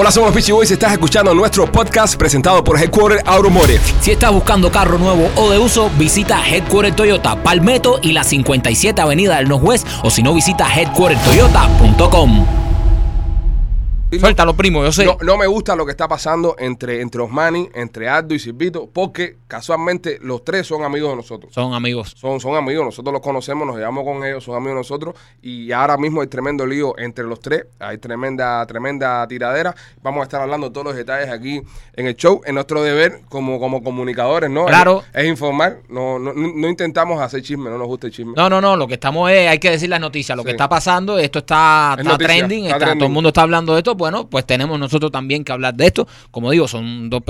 Hola, somos los Peachy Boys. Estás escuchando nuestro podcast presentado por Headquarter Automotive. Si estás buscando carro nuevo o de uso, visita Headquarter Toyota Palmetto y la 57 Avenida del Northwest o si no, visita headquartertoyota.com. Suéltalo, primo, yo sé. No, no me gusta lo que está pasando entre, entre Osmani, entre Aldo y Silvito, porque casualmente los tres son amigos de nosotros. Son amigos. Son, son amigos, nosotros los conocemos, nos llevamos con ellos, son amigos de nosotros y ahora mismo hay tremendo lío entre los tres, hay tremenda, tremenda tiradera. Vamos a estar hablando de todos los detalles aquí en el show. En nuestro deber como, como comunicadores, ¿no? Claro. Es, es informar, no, no, no no intentamos hacer chisme, no nos gusta el chisme. No, no, no, lo que estamos es, hay que decir las noticias, lo Sí. que está pasando, esto está, Es está noticia, trending, está está- trending. todo el mundo está hablando de esto, bueno, pues tenemos nosotros también que hablar de esto. Como digo, son dos,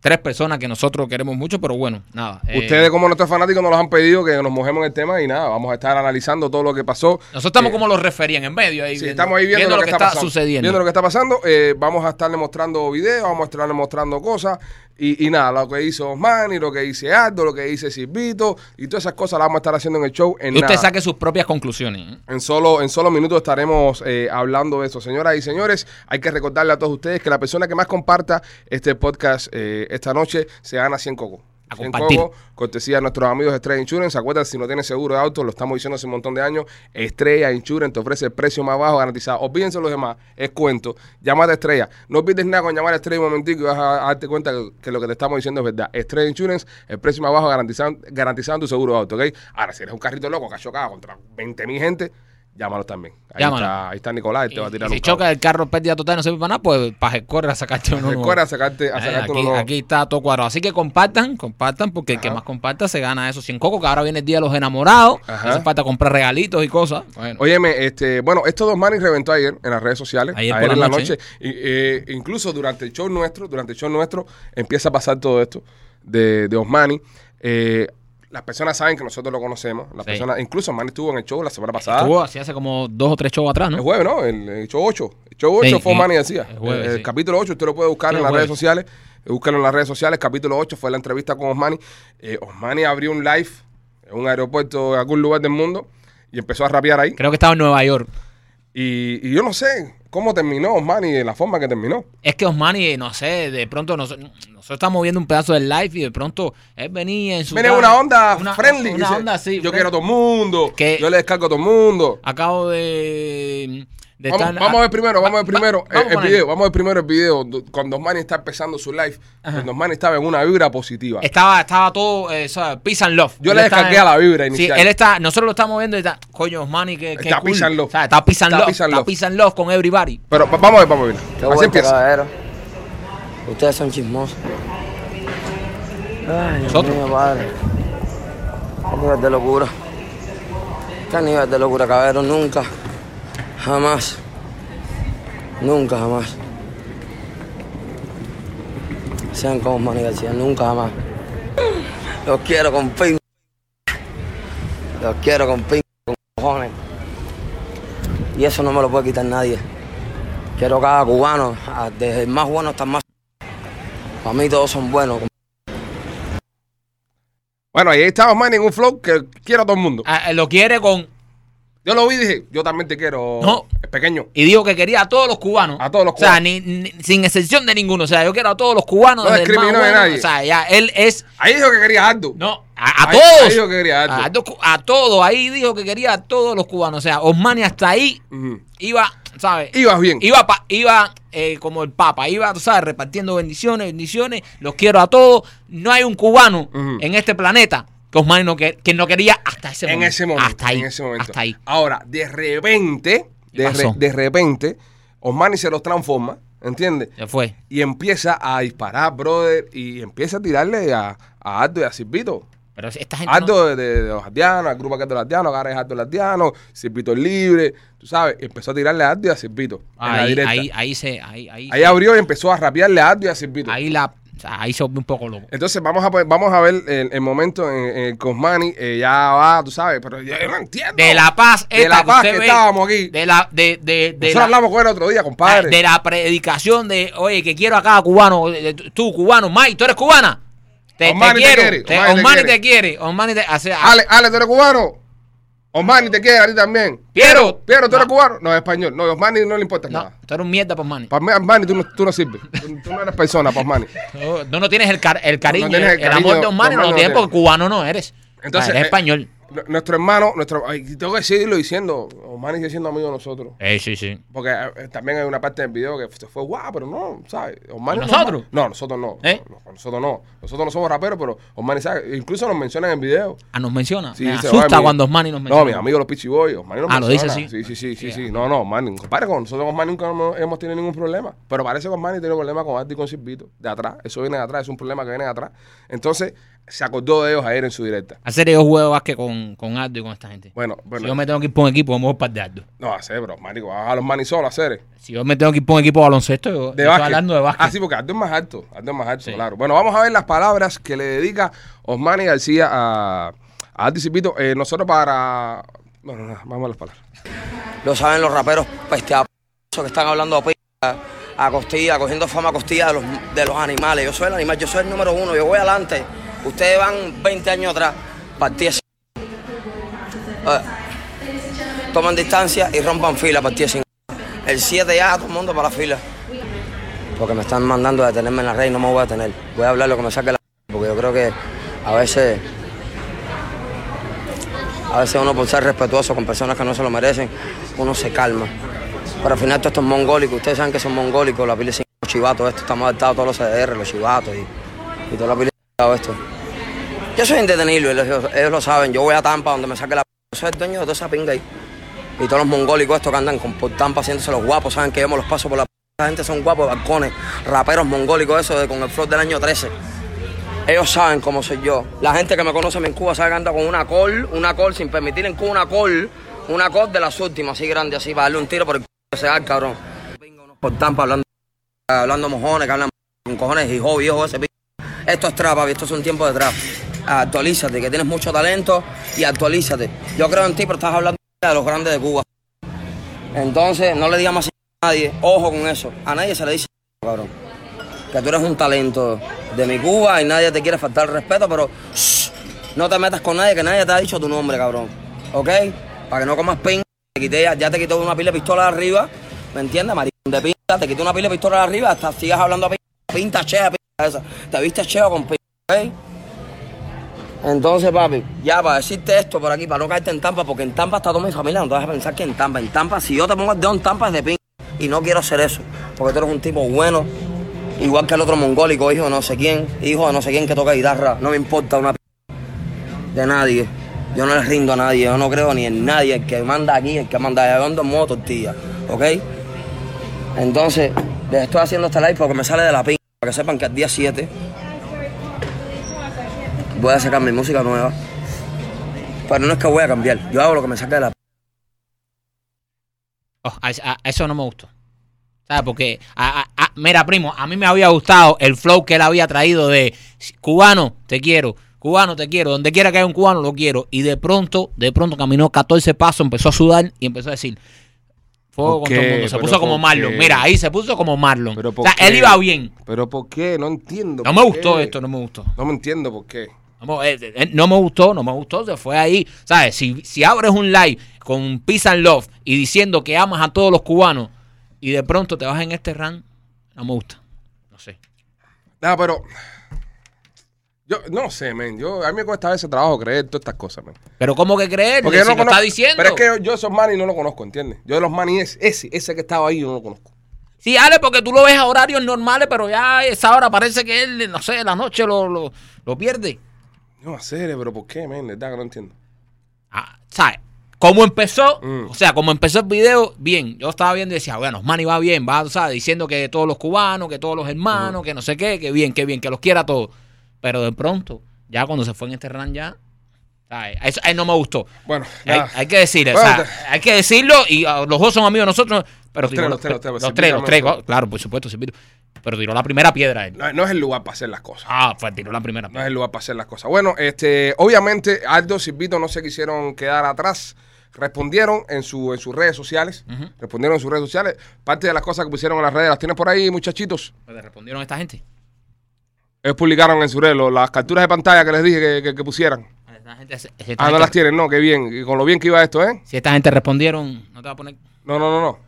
tres personas que nosotros queremos mucho, pero bueno, nada. eh, Ustedes como nuestros fanáticos nos los han pedido que nos mojemos en el tema y nada, vamos a estar analizando todo lo que pasó. nosotros estamos Eh, como los referían en medio ahí. Sí, estamos ahí viendo, lo que, está, pasando. sucediendo. Viendo lo que está pasando. Eh, vamos a estarle mostrando videos, vamos a estarle mostrando cosas. Y, y nada, lo que hizo Osman y lo que dice Aldo, lo que dice Silvito y todas esas cosas las vamos a estar haciendo en el show. En, Y usted nada. saque sus propias conclusiones. En solo, en solo minutos estaremos eh, hablando de esto. Señoras y señores, hay que recordarle a todos ustedes que la persona que más comparta este podcast eh, esta noche se gana 100 cocos. A 100 compartir. cocos, cortesía de nuestros amigos de Estrella Insurance. Acuérdate, si no tienes seguro de auto, lo estamos diciendo hace un montón de años. Estrella Insurance te ofrece el precio más bajo garantizado. Olvídense los demás, es cuento. Llámate a Estrella. No olvides nada con llamar a Estrella un momentico y vas a, a darte cuenta que, que lo que te estamos diciendo es verdad. Estrella Insurance, el precio más bajo garantizado, garantizado en tu seguro de auto, ¿ok? Ahora, si eres un carrito loco que ha chocado contra 20 mil gente, llámalo también. Ahí, Llámalo. Está, ahí está Nicolás te va a tirar y si cable. choca el carro pérdida total y no sirve para nada, pues para correr a sacarte uno. nuevo. Recuerda sacarte, a Eh, sacarte aquí, uno nuevo. aquí está todo cuadrado. Así que compartan, compartan, porque el que Ajá. más comparta se gana esos 100 cocos, que ahora viene el día de los enamorados. Ajá. Hace falta comprar regalitos y cosas. Bueno, Óyeme, este, bueno, estos dos manis reventó ayer en las redes sociales, Ayer ayer, por en la la noche. noche, y, eh, incluso durante el show nuestro, durante el show nuestro, empieza a pasar todo esto de, de Osmani. Eh, las personas saben que nosotros lo conocemos, las Sí. personas, incluso Osmani estuvo en el show la semana pasada. estuvo así hace como dos o tres shows atrás, El ¿no? jueves, ¿no? El, el show 8. El show 8 Sí, fue sí. Osmani García. El jueves, el, sí. capítulo 8 usted lo puede buscar en el las redes sociales. Eh, Búscalo en las redes sociales. Capítulo 8 fue la entrevista con Osmani. Eh, Osmani abrió un live en un aeropuerto en algún lugar del mundo y empezó a rapear ahí. Creo que estaba en Nueva York. Y, y yo no sé cómo terminó Osmani de la forma que terminó. Es que Osmani, no sé, de pronto nos- nosotros estamos viendo un pedazo del live y de pronto él venía en su. Viene una onda una- friendly. Una dice, onda así. Yo friendly. quiero a todo el mundo. Que- Yo le descargo a todo el mundo. Acabo de. De Vamos, vamos a ver primero, vamos a ver Va- va- primero vamos el, el video. Vamos a ver primero el video. do- Cuando Osmani está empezando su live. Cuando Osmani estaba en una vibra positiva. Estaba, estaba todo, eh, ¿sabes? Peace and love. Yo Él le descargué a la vibra inicial. Sí, él está, nosotros lo estamos viendo y está, coño, Osmani, que, que Está cool. peace and love. O sea, está peace and Está love. peace and está peace and love con everybody. Pero va- vamos a ver, vamos a ver. Qué Así bueno, empieza. caballero. Ustedes son chismosos. Ay, Dios Nosotros. mío, padre. Qué nivel de locura. Qué nivel de locura, caballero. Nunca. Jamás. Nunca, jamás. Sean como Manny García. Nunca, jamás. Los quiero con pin. Los quiero con pin, con cojones. Y eso no me lo puede quitar nadie. Quiero cada cubano, ah, desde el más bueno hasta el más. Para mí todos son buenos. Bueno, ahí está Osmani en un flow que quiero a todo el mundo. Ah, lo quiere con. Yo lo vi y dije, yo también te quiero. No. Es pequeño. Y dijo que quería a todos los cubanos. A todos los O sea, cubanos. ni, ni- sin excepción de ninguno. O sea, yo quiero a todos los cubanos. No discriminó bueno. nadie. O sea, ya él es. Ahí dijo que quería Aldo. No, a, a Ahí- todos. ahí dijo que quería a Aldo. a, a todos. Ahí dijo que quería a todos los cubanos. O sea, Osmani hasta ahí Ujú. iba, ¿sabes? Ibas bien. Iba, pa- iba eh, como el Papa, iba, tú sabes, repartiendo bendiciones, bendiciones, los quiero a todos. No hay un cubano en este planeta Osmani no, que, que no quería hasta ese en momento. ese momento. Hasta ahí. En ese momento. Hasta ahí. Ahora, de repente, ¿Qué de, pasó? re- de repente, Osmani se los transforma, ¿entiendes? Se fue. Y empieza a disparar, brother, y empieza a tirarle a, a Aldo y a Silvito. Pero esta gente. no- Aldo de, de- de los Ardianos, el grupo que es de los Ardianos, ahora es Aldo de los Ardianos, Silvito libre, tú sabes, empezó a tirarle a Aldo y a Silvito. en la ahí, ahí, ahí se. Ahí, ahí, Ahí se- abrió y empezó a rapearle a Aldo y a Silvito. ahí la. O sea, ahí se volvió un poco loco. Entonces vamos a, vamos a ver el, el momento en, en eh, ya va, tú sabes, pero yo no entiendo. De la paz, De la paz que estábamos aquí. De la. De, de, de Nosotros la, hablamos con él otro día, compadre. de la predicación de, oye, que quiero a cada cubano. Tú, cubano, Mike, tú eres cubana. Te, te Osmani te quiero. quiere, te- Osmani te quiere. te quiere. Osmani te. hace- Ale, Ale, ¿tú eres cubano? Osmani te quiere a ti también. Piero. Piero, ¿tú eres No. cubano? No, es español. No, Osmani no le importa No, nada. tú eres un mierda, pues, Manny. Para mí, Osmani, tú no, tú no sirves. Tú, tú no eres persona, para Osmani. No, no, no tienes el, car- el cariño, No tienes el, el cariño, amor de Osmani, no lo tienes tiene. porque cubano no eres. Entonces, Ah, eres eh, español. Nuestro hermano, nuestro, ay, tengo que seguirlo diciendo, Osmani sigue siendo amigo de nosotros. Eh, sí, sí. Porque eh, también hay una parte del video que se fue guau, pero no, ¿sabes? Osmani ¿Y es nosotros? No, nosotros no. ¿Eh? No, no, Nosotros no. Nosotros no somos raperos, pero Osmani sabe. Incluso nos mencionan en video. Ah, nos menciona. Sí, Me dice, asusta "Oye, mi- cuando Osmani nos menciona. No, mis amigos los Pichi Boys, Osmani nos Ah, lo dice menciona. así. Sí, sí, sí, sí, sí. No, no, Osmani. Compadre, con nosotros con Osmani nunca hemos, hemos tenido ningún problema. Pero parece que Osmani tiene problemas con Arti y con Silvito. De atrás. Eso viene de atrás. Es un problema que viene de atrás. Entonces, se acordó de ellos ayer en su directa. Hacer yo juego básquet con, con Aldo y con esta gente. Bueno, Si bueno. yo me tengo que ir por un equipo, vamos para de Aldo. No, hacer, bro. Marico, vas a los Osmani solo a hacer. Si yo me tengo que ir por un equipo de baloncesto, yo, De yo estoy hablando de básquet. Ah, sí, porque Aldo es más alto. Aldo es más alto, Sí. claro. Bueno, vamos a ver las palabras que le dedica Osmani García a, a Aldo y Silvito. Eh, nosotros para... Bueno, nada, vamos a las palabras. Lo saben los raperos pesteados que están hablando a, p- a costilla, cogiendo fama a costilla de los, de los animales. Yo soy el animal, yo soy el número uno, yo voy adelante. Ustedes van 20 años atrás, partí así. Eh, toman distancia y rompan fila, partí así. El 7 ya, todo el mundo para la fila. Porque me están mandando a detenerme en la red y no me voy a detener. Voy a hablar lo que me saque la porque yo creo que a veces a veces uno por ser respetuoso con personas que no se lo merecen, uno se calma. Pero al final todo esto es mongólico, ustedes saben que son mongólicos, la pila sin chivatos, esto, estamos adaptados a todos los CDR, los chivatos y, y toda la pila esto. Yo soy indetenible, ellos, ellos lo saben, yo voy a Tampa donde me saque la yo soy el dueño de toda esa pinga ahí. Y todos los mongólicos estos que andan con, por Tampa haciéndose los guapos, saben que yo me los paso por la esa gente son guapos balcones, raperos mongólicos esos de con el flor del año 13. Ellos saben cómo soy yo. La gente que me conoce en Cuba sabe que anda con una col, una col, sin permitir en Cuba una col, una col de las últimas, así grande, así, para darle un tiro por el c que cabrón. Por Tampa hablando, hablando mojones, que hablan con cojones, hijo viejo ese p. Esto es trap, esto es un tiempo de trap. Actualízate, que tienes mucho talento y actualízate. Yo creo en ti, pero estás hablando de los grandes de Cuba. Entonces, no le digas más a nadie, ojo con eso. A nadie se le dice, cabrón que tú eres un talento de mi Cuba y nadie te quiere faltar el respeto, pero no te metas con nadie, que nadie te ha dicho tu nombre, cabrón. ¿Ok? Para que no comas pin. Te quité, ya, te quitó una pila de pistola arriba, ¿me entiendes? Maricón de pinta, te quitó una pila de pistola arriba, hasta sigas hablando a pinta, pinta chea, pinta esa. Te viste cheo con pinta, ¿ok? Entonces, papi, ya para decirte esto por aquí, para no caerte en Tampa, porque en Tampa está toda mi familia, no te vas a pensar que en Tampa, en Tampa, si yo te pongo el dedo en Tampa es de pin. Y no quiero hacer eso, porque tú eres un tipo bueno, igual que el otro mongólico, hijo de no sé quién, hijo de no sé quién que toca guitarra, no me importa una p de nadie. Yo no le rindo a nadie, yo no creo ni en nadie, el que manda aquí, el que manda allá, yo en modo tortilla, ¿ok? Entonces, les estoy haciendo este live porque me sale de la pin, para que sepan que al día 7 voy a sacar mi música nueva. Pero no es que voy a cambiar, yo hago lo que me saque de la. Oh, a, eso no me gustó. ¿Sabes? Porque, mira, primo, a mí me había gustado el flow que él había traído de cubano, te quiero, cubano, te quiero, donde quiera que haya un cubano, lo quiero. Y de pronto, de pronto caminó 14 pasos, empezó a sudar y empezó a decir, fuego ¿Por con todo el qué? mundo. Se ¿Pero puso como Marlon. Mira, ahí se puso como Marlon. ¿Pero o por sea, él iba bien. ¿Pero por qué? No entiendo. No ¿por me gustó qué? esto, no me gustó. No me entiendo por qué. No me, eh, eh, no me gustó, no me gustó, se fue ahí. ¿Sabes? Si, si abres un live con Peace and Love y diciendo que amas a todos los cubanos y de pronto te vas en este run, no me gusta. No sé. No, pero... Yo no sé, men. Yo, a mí me cuesta a veces trabajo creer todas estas cosas, men. Pero ¿cómo que creer? Porque si yo no lo está conozco- diciendo. Pero es que yo, yo esos manis no lo conozco, ¿entiendes? Yo de los manis, ese, ese que estaba ahí, yo no lo conozco. Sí, Ale, porque tú lo ves a horarios normales, pero ya a esa hora parece que él, no sé, la noche lo, lo, lo pierde. No, hacer, pero ¿por qué, men? De verdad que no entiendo. Ah, ¿Sabes? Como empezó, Mm. o sea, como empezó el video, bien. Yo estaba viendo y decía, bueno, Manny va bien, va, ¿sabes? Diciendo que todos los cubanos, que todos los hermanos, que no sé qué, que bien, que bien, que los quiera todos. Pero de pronto, ya cuando se fue en este run ya, ¿sabes? Eso, no me gustó. Bueno, Hay, que decirlo, Bueno, o sea, te- hay que decirlo y ah, los dos son amigos de nosotros, pero Los tiró tres, los tres, los tres, los tres, los tres, también. claro, por supuesto, Silvito. pero tiró la primera piedra él. No, no es el lugar para hacer las cosas. Ah, pues tiró la primera No piedra. es el lugar para hacer las cosas. Bueno, este, obviamente, Aldo y Silvito no se quisieron quedar atrás. Respondieron en, su, en sus redes sociales. Respondieron en sus redes sociales. Parte de las cosas que pusieron en las redes, ¿las tienes por ahí, muchachitos? Pues le respondieron a esta gente. Ellos publicaron en sus redes lo- las capturas de pantalla que les dije que, que- que pusieran. esta gente, si esta Ah, no gente- las tienen, no, qué bien. Y con lo bien que iba esto, ¿eh? si esta gente respondieron, no te va a poner. No, no, no, no.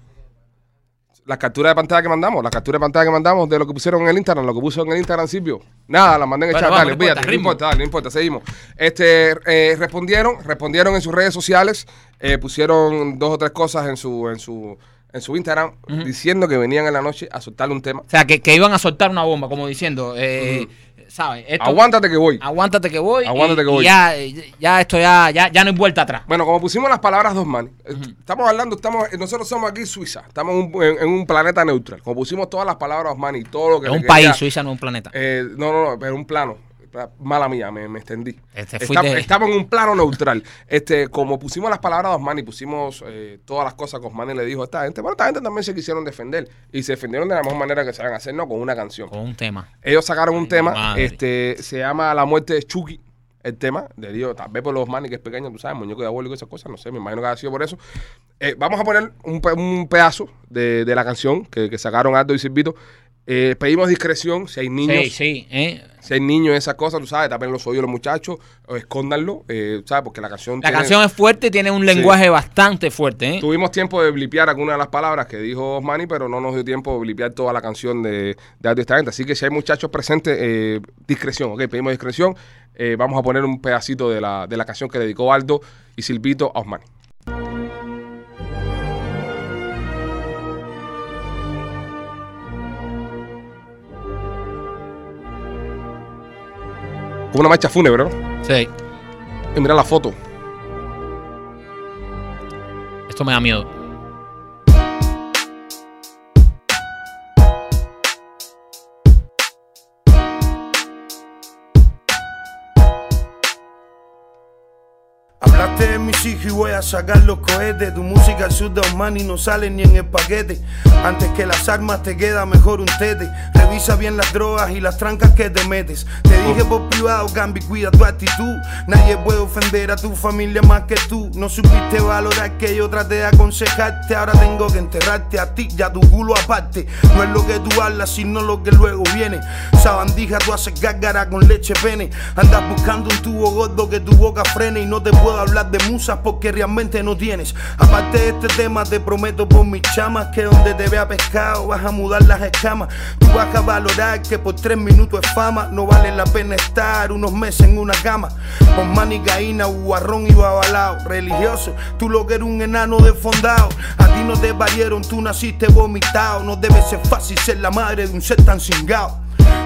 Las capturas de pantalla que mandamos, las capturas de pantalla que mandamos de lo que pusieron en el Instagram, lo que puso en el Instagram Silvio. Nada, las mandé en el Bueno, chat, vamos, dale, no importa, no ritmo. importa, dale, no importa, seguimos. Este, eh, respondieron, respondieron en sus redes sociales, eh, pusieron dos o tres cosas en su, en su, en su Instagram, diciendo que venían en la noche a soltarle un tema. O sea, que, que iban a soltar una bomba, como diciendo, eh, ¿sabes? Esto- Aguántate que voy. Aguántate que voy. Aguántate y- que y voy. Ya, ya esto ya, ya, ya no hay vuelta atrás. Bueno, como pusimos las palabras dos man, eh, estamos hablando, estamos, eh, nosotros somos aquí Suiza, estamos en un, en- en un planeta neutral. Como pusimos todas las palabras dos man y todo lo que Es un quería- país, Suiza no es un planeta. Eh, no, no, no, pero un plano. Mala mía, me, me extendí. Este, Está- estamos en un plano neutral. Este, como pusimos las palabras de Osmani, pusimos eh, todas las cosas que Osmani le dijo a esta gente. Bueno, esta gente también se quisieron defender. Y se defendieron de la mejor manera que saben hacer, ¿no? Con una canción. Con un tema. Ellos sacaron un Ay, tema, madre. este, se llama La muerte de Chucky. El tema, le digo, tal vez por los Osmani, que es pequeño, tú sabes, muñeco diabólico y esas cosas, no sé, me imagino que ha sido por eso. Eh, vamos a poner un, pe- un pedazo de, de la canción que, que sacaron Aldo y Silvito. Eh, pedimos discreción si hay niños. Sí, sí. ¿eh? Si hay niños, esas cosas, tú sabes, tapen los oídos los muchachos, o escóndanlo, eh, ¿sabes? Porque la canción. La tiene- canción es fuerte tiene un lenguaje bastante fuerte. ¿eh? Tuvimos tiempo de blipear algunas de las palabras que dijo Osmani, pero no nos dio tiempo de blipear toda la canción de, de esta gente. Así que si hay muchachos presentes, eh, discreción, ¿ok? Pedimos discreción. Eh, vamos a poner un pedacito de la, de la canción que dedicó Aldo y Silvito a Osmani. Como una marcha fúnebre, ¿no? Sí. Y mira la foto. Esto me da miedo. Mis hijos y voy a sacar los cohetes. Tu música al sur de Osmani no sale ni en el paquete. Antes que las armas te queda mejor un tete. Revisa bien las drogas y las trancas que te metes. Te dije por privado, Gambi, cuida tu actitud. Nadie puede ofender a tu familia más que tú. No supiste valorar que yo traté de aconsejarte. Ahora tengo que enterrarte a ti y a tu culo aparte. No es lo que tú hablas, sino lo que luego viene. Sabandija, tú haces gárgara con leche pene. Andas buscando un tubo gordo que tu boca frene. Y no te puedo hablar de musas porque realmente no tienes. Aparte de este tema, te prometo por mis chamas que donde te vea pescado vas a mudar las escamas. Tú vas a valorar que por tres minutos es fama. No vale la pena estar unos meses en una cama. Con manicaína, guarrón y babalao. Religioso, tú lo que eres un enano desfondado. A ti no te valieron, tú naciste vomitado. No debe ser fácil ser la madre de un ser tan cingado.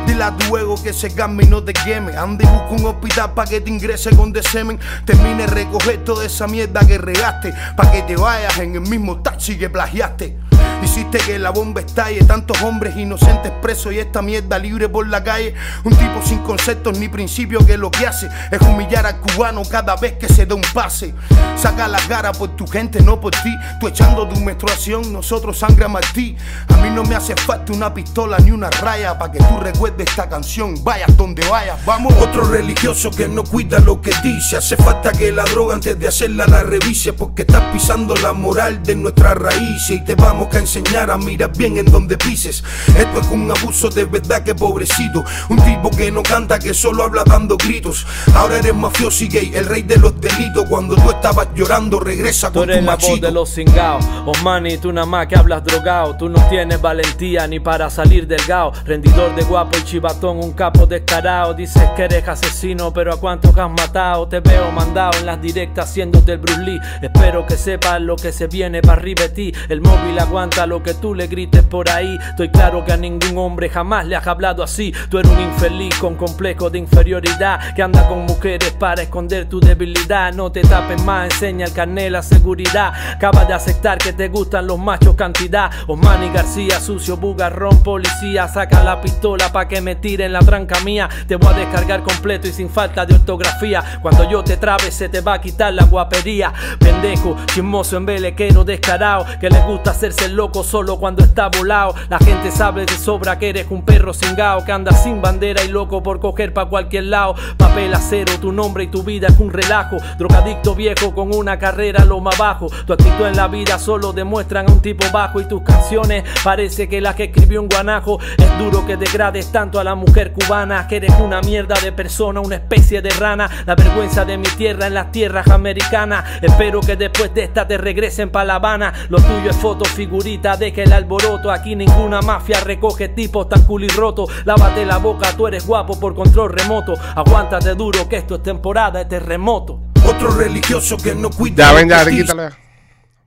Dile a tu ego que se calme y no te queme. Anda y busca un hospital pa' que te ingrese con de semen. Termine recoger toda esa mierda que regaste. Pa' que te vayas en el mismo taxi que plagiaste. Hiciste que la bomba estalle, tantos hombres inocentes presos y esta mierda libre por la calle. Un tipo sin conceptos ni principios que lo que hace es humillar al cubano cada vez que se da un pase. Saca la cara por tu gente, no por ti. Tú echando tu menstruación, nosotros sangra Martí. A mí no me hace falta una pistola ni una raya para que tú recuerdes esta canción. Vayas donde vayas, vamos. Otro religioso que no cuida lo que dice. Hace falta que la droga antes de hacerla la revise porque estás pisando la moral de nuestra raíz y te vamos a enseñar a mirar bien en donde pises. Esto es un abuso de verdad que pobrecito. Un tipo que no canta, que solo habla dando gritos. Ahora eres mafioso y gay, el rey de los delitos. Cuando tú estabas llorando, regresa Tú con eres tu la voz machito. de los cingaos, Osmani, tú nada más que hablas drogado. Tú no tienes valentía ni para salir del gao. Rendidor de guapo y chivatón, un capo descarado. Dices que eres asesino, pero a cuántos has matado. Te veo mandado en las directas haciéndote el Bruce. Espero que sepas lo que se viene para arriba de ti. El móvil aguanta lo que tú le grites por ahí. Estoy claro que a ningún hombre jamás le has hablado así. Tú eres un infeliz con complejo de inferioridad que anda con mujeres para esconder tu debilidad. No te tapes más, enseña el carnet, la seguridad. Acabas de aceptar que te gustan los machos cantidad. Osmani García, sucio, bugarrón, policía. Saca la pistola pa' que me tiren la tranca mía. Te voy a descargar completo y sin falta de ortografía. Cuando yo te trabe, se te va a quitar la guapería. Pendejo, chismoso, embelequero, descarado. Que le gusta hacerse el loco solo cuando está volado. La gente sabe de sobra que eres un perro cingao que anda sin bandera y loco por coger pa' cualquier lado. Papel acero, tu nombre y tu vida es un relajo. Drogadicto viejo con una carrera lo más bajo. Tu actitud en la vida solo demuestran a un tipo bajo y tus canciones parece que las que escribió un guanajo. Es duro que degrades tanto a la mujer cubana que eres una mierda de persona, una especie de rana. La vergüenza de mi tierra en las tierras americanas. Espero que después de esta te regresen pa' La Habana. Lo tuyo es foto, figurita, deja el alboroto. Aquí ninguna mafia recoge tipos tan culirrotos. Lávate la boca, tú eres guapo por control remoto. Aguántate duro que esto es temporada de terremoto. Otro religioso que no cuida. Ya, ven, ya, quítale.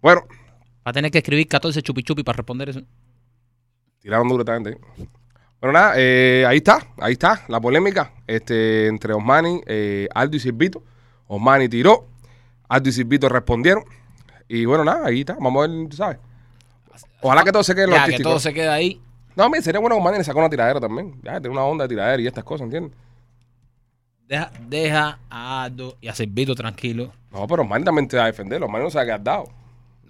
Bueno, Va a tener que escribir 14 chupi chupi para responder eso. tiraron duro también. Bueno, nada, eh, ahí está, ahí está la polémica este, entre Osmani, eh, Aldo y Silvito. Osmani tiró, Aldo y Silvito respondieron. Y bueno, nada, ahí está. Vamos a ver, tú ¿sabes? Ojalá que todo se quede en lo Ya, que artístico. todo se queda ahí. No, mira, sería bueno que Osmani le sacó una tiradera también. Ya, tiene una onda de tiradera y estas cosas, ¿entiendes? Deja, deja a Aldo y a Silvito tranquilo. No, pero Osmani también te va a defender. Osmani no sabe qué has dado.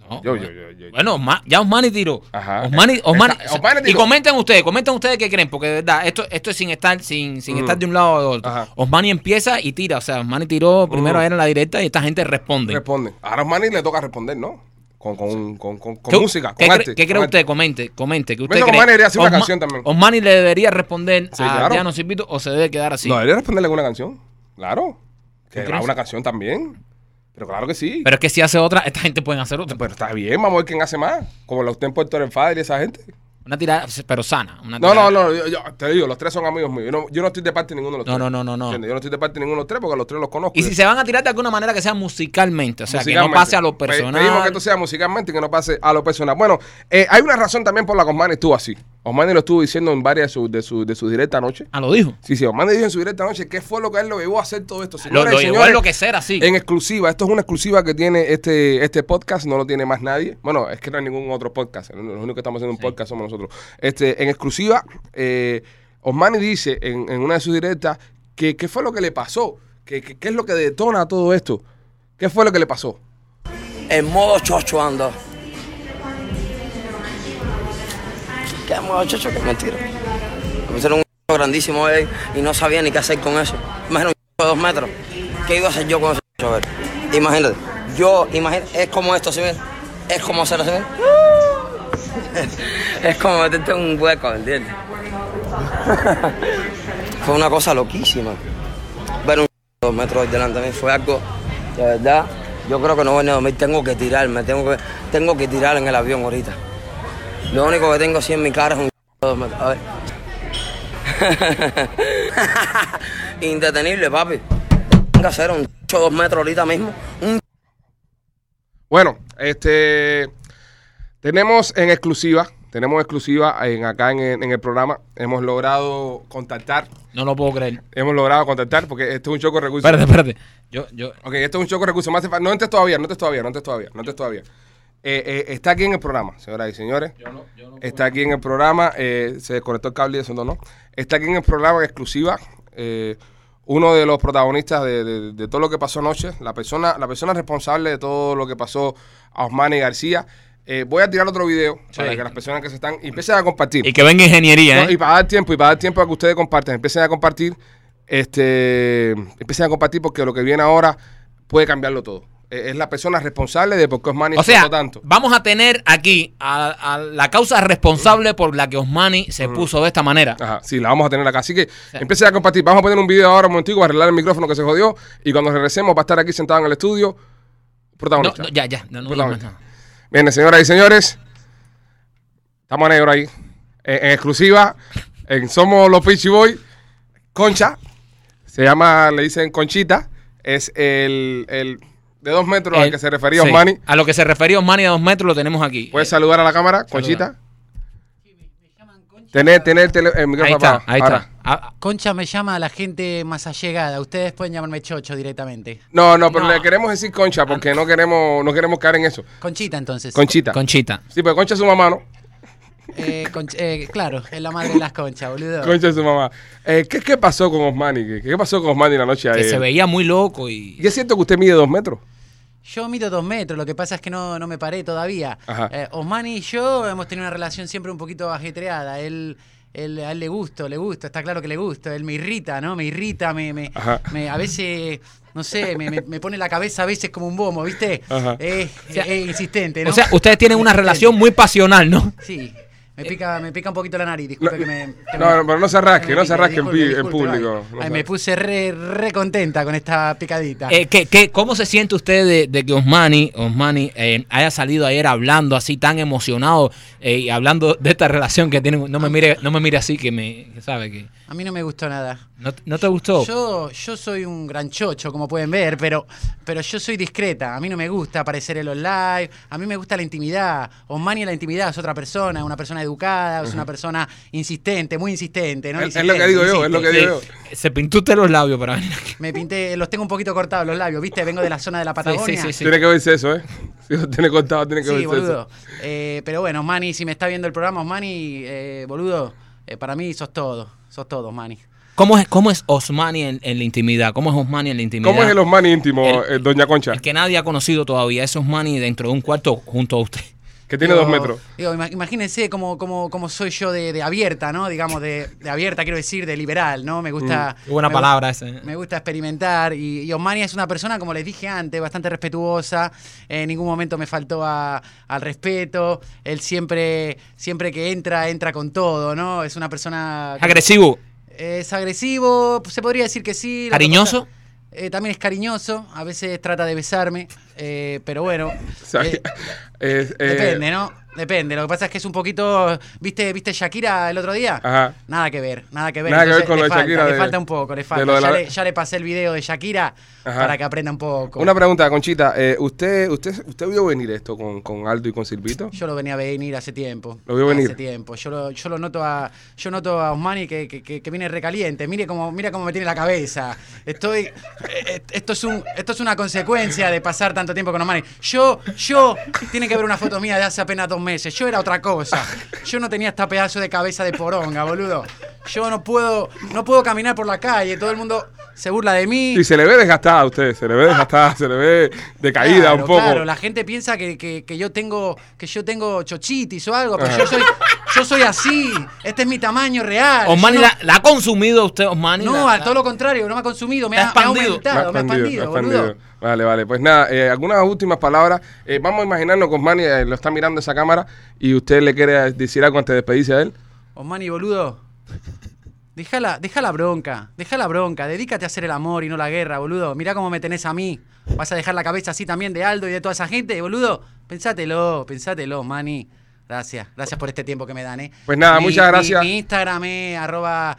No, Yo, bueno. yo, yo, yo. Bueno, Osma- ya Osmani tiró. Ajá. Osmani, Osmani- Osmani y tiró. comenten ustedes, comenten ustedes qué creen, porque de verdad, esto, esto es sin estar, sin, sin Mm. estar de un lado o de otro. Ajá. Osmani empieza y tira. O sea, Osmani tiró primero Mm. a él en la directa y esta gente responde. Responde. Ahora Osmani le toca responder, ¿no? Con, con, con, con, con ¿Qué- música, ¿Qué, con cre- arte. ¿qué cree usted? Comente, comente. ¿qué usted que cree? Osmani debería hacer una canción también. Osmani le debería responder Sí, a claro. Silvito o se debe quedar así. No, debería responderle con una canción. Claro. Que una canción también. Pero claro que sí. Pero es que si hace otra, esta gente puede hacer otra. Pero está bien, vamos a ver quién hace más. Como los de Torre Padre y esa gente. Una tirada, pero sana. Una No, no, no, yo, yo- te digo, los tres son amigos míos. Yo no, yo no estoy de parte de ninguno de los No, tres. no, no, no, no. ¿Entiendes? Yo no estoy de parte de ninguno de los tres porque los tres los conozco. Y si se van a tirar de alguna manera que sea musicalmente, o sea, que no pase a lo Pe- personal. Pedimos que esto sea musicalmente y que no pase a lo personal. Bueno, eh, hay una razón también por la que Osmani estuvo así. Osmani lo estuvo diciendo en varias de sus de su, de directas anoche. Ah, lo dijo. Sí, sí, Osmani dijo en su directa anoche qué fue lo que él lo llevó a hacer todo esto. Lo, Señoras lo y llevó a señores, enloquecer así. En exclusiva, esto es una exclusiva que tiene este, este podcast, no lo tiene más nadie. Bueno, es que no hay ningún otro podcast, los únicos que estamos haciendo un podcast somos nosotros. Este, en exclusiva, eh, Osmani dice en, en una de sus directas que qué fue lo que le pasó, que, que- qué es lo que detona todo esto, qué fue lo que le pasó. En modo chocho ando. ¿Qué modo chocho? Qué mentira. Me pusieron un grandísimo ahí y no sabía ni qué hacer con eso. Imagínate un de dos metros. ¿Qué iba a hacer yo con ese imagínate. Yo, imagínate, es como esto, ¿sí ves? Es como hacer así, ¿ves? Es como meterte en un hueco, ¿entiendes? Fue una cosa loquísima. Ver un de dos metros delante de mí fue algo, de verdad, yo creo que no voy a dormir, tengo que tirarme, tengo que, tengo que tirar en el avión ahorita. Lo único que tengo así en mi cara es un de dos metros. A ver. Indetenible, papi. Tengo que hacer un de dos metros ahorita mismo. Un Bueno, este tenemos en exclusiva, tenemos exclusiva en, acá en, el- en el programa, hemos logrado contactar, No lo puedo creer. hemos logrado contactar, porque este es un choco de recursos. Espérate, espérate. Yo, yo, Ok, esto es un choco de recursos. Más hace fa- no entres todavía, no entres todavía, no entres todavía, no entres todavía. Eh, eh, está aquí en el programa, señoras y señores. está aquí en el programa. eh, se desconectó el cable y eso no, no. Está aquí en el programa en exclusiva. eh, uno de los protagonistas de, de- de todo lo que pasó anoche, la persona, la persona responsable de todo lo que pasó a Osmani García. Eh, voy a tirar otro video para Sí. que las personas que se están empiecen a compartir. y que venga ingeniería, No, ¿eh? y para dar tiempo, y para dar tiempo a que ustedes compartan, empiecen a compartir, este, empiecen a compartir porque lo que viene ahora puede cambiarlo todo. Eh, Es la persona responsable de por qué Osmani O sea, tanto. vamos a tener aquí a, a la causa responsable por la que Osmani se puso de esta manera. Ajá, sí, la vamos a tener acá. Así que empiecen a compartir. Vamos a poner un video ahora un momentico para arreglar el micrófono que se jodió. Y cuando regresemos va a estar aquí sentado en el estudio No, protagonista. no, ya, ya. No, no Protagonista. Bien, señoras y señores, estamos negro ahí. En, en exclusiva, en Somos los Peachy Boy, Concha, se llama, le dicen Conchita, es el, el de dos metros al que se refería sí, Osmani. A lo que se refería Osmani de dos metros lo tenemos aquí. Puedes Eh, saludar a la cámara, Conchita. Tener, tener el, tele- el ahí micrófono está, ahí Ahora. está. Ah, Concha me llama a la gente más allegada. Ustedes pueden llamarme Chocho directamente. No, no, pero No. le queremos decir Concha porque no queremos, no queremos caer en eso. Conchita, entonces. Conchita. Conchita. Sí, pero Concha es su mamá, ¿no? Eh, Conch- eh, claro, es la madre de las conchas, boludo. Concha es su mamá. Eh, ¿qué, ¿Qué pasó con Osmani? ¿Qué, qué pasó con Osmani la noche Que ayer? se veía muy loco y. ¿Y es cierto que usted mide dos metros? Yo mido dos metros, lo que pasa es que no, no me paré todavía. Eh, Osmani y yo hemos tenido una relación siempre un poquito ajetreada. Él, él- a él le gusto, le gusta, está claro que le gusta. Él me irrita, ¿no? Me irrita, me, me, a veces, no sé, me, me- me pone la cabeza a veces como un bomo, ¿viste? Es, insistente, ¿no? O sea, ustedes tienen una relación muy pasional, ¿no? Sí. Me pica, me pica un poquito la nariz, disculpe No, que me. que no, me- no, pero no se rasque, no se rasque en público, ay. no me puse re, re contenta con esta picadita. Eh, ¿qué- qué- cómo se siente usted de, de que Osmani, Osmani eh, haya salido ayer hablando así tan emocionado eh, y hablando de esta relación que tienen? No me mire, no me mire así que me, que sabe que A mí no me gustó nada. no, no te gustó. Yo, yo soy un gran chocho, como pueden ver, pero, pero yo soy discreta. A mí no me gusta aparecer en los live. A mí me gusta la intimidad. Osmani en la intimidad es otra persona, una persona educada, es una persona insistente, muy insistente. ¿no? Es- es lo que digo yo, es lo que digo Sí, se pintó usted los labios para venir aquí. Me pinté, los tengo un poquito cortados los labios, ¿viste? Vengo de la zona de la Patagonia. sí, sí. Tiene que verse eso, ¿eh? Si lo tiene contado, tiene que Sí, verse boludo. eso. Eh, pero bueno, Osmani, si me está viendo el programa, Osmani, eh, boludo, eh, para mí sos todo. Sos todo, Osmani. ¿Cómo es, cómo es Osmani en, en la intimidad? ¿Cómo es Osmani en la intimidad? ¿Cómo es el Osmani íntimo, El- Doña Concha? El que nadie ha conocido todavía. Es Osmani dentro de un cuarto junto a usted. Que tiene Digo, dos metros. Digo, ima- imagínense cómo, cómo, cómo soy yo de, de abierta, ¿no? Digamos, de, de abierta, quiero decir, de liberal, ¿no? Me gusta. Mm, buena me palabra esa. ¿eh? Me gusta experimentar y, y Osmani es una persona, como les dije antes, bastante respetuosa. En ningún momento me faltó a- al respeto. Él siempre, siempre que entra, entra con todo, ¿no? Es una persona. Agresivo. Es agresivo, se podría decir que sí. ¿Cariñoso? Eh, también es cariñoso, a veces trata de besarme, eh, pero bueno. O sea, eh, eh, Depende, ¿no? Depende. Lo que pasa es que es un poquito. ¿Viste, ¿viste Shakira el otro día? Ajá. Nada que ver, nada que ver. Nada que ver con le lo de falta, Shakira Le de- falta un poco, le falta. ya, la- le, ya le pasé el video de Shakira Ajá. para que aprenda un poco. Una pregunta, Conchita. eh, ¿usted, usted, ¿Usted vio venir esto con, con Aldo y con Silvito? Yo lo venía a venir hace tiempo. Lo vio venir. Hace tiempo. Yo lo, yo lo noto a. Yo noto a Osmani que, que, que- que viene recaliente. Mire cómo, mira cómo me tiene la cabeza. Estoy. eh, eh, Esto es un, esto es una consecuencia de pasar tanto tiempo con Osmani. Yo, yo, tiene que ver una foto mía de hace apenas dos meses. Yo era otra cosa. Yo no tenía esta pedazo de cabeza de poronga, boludo. Yo no puedo, no puedo caminar por la calle. Todo el mundo se burla de mí. Sí, se le ve desgastada a usted, se le ve desgastada, se le ve decaída Claro, un poco. Claro, la gente piensa que, que- que yo tengo que yo tengo chochitis o algo, pero Ajá. yo soy yo soy así. Este es mi tamaño real. Osmani no- la, la ha consumido usted, Osmani. no, La- a todo lo contrario, no me ha consumido, me ha, me ha expandido. aumentado, me ha expandido, me ha boludo. Vale, vale. Pues nada, eh, algunas últimas palabras. Eh, vamos a imaginarnos que Osmani eh, lo está mirando esa cámara y usted le quiere decir algo antes de despedirse de él. Osmani, boludo. Deja la, deja la bronca, deja la bronca, dedícate a hacer el amor y no la guerra, boludo. Mirá cómo me tenés a mí. ¿Vas a dejar la cabeza así también de Aldo y de toda esa gente, boludo? Pensátelo, pensátelo, Mani. Gracias, gracias por este tiempo que me dan, ¿eh? Pues nada, Mi- muchas mi- gracias. Mi, Instagram es arroba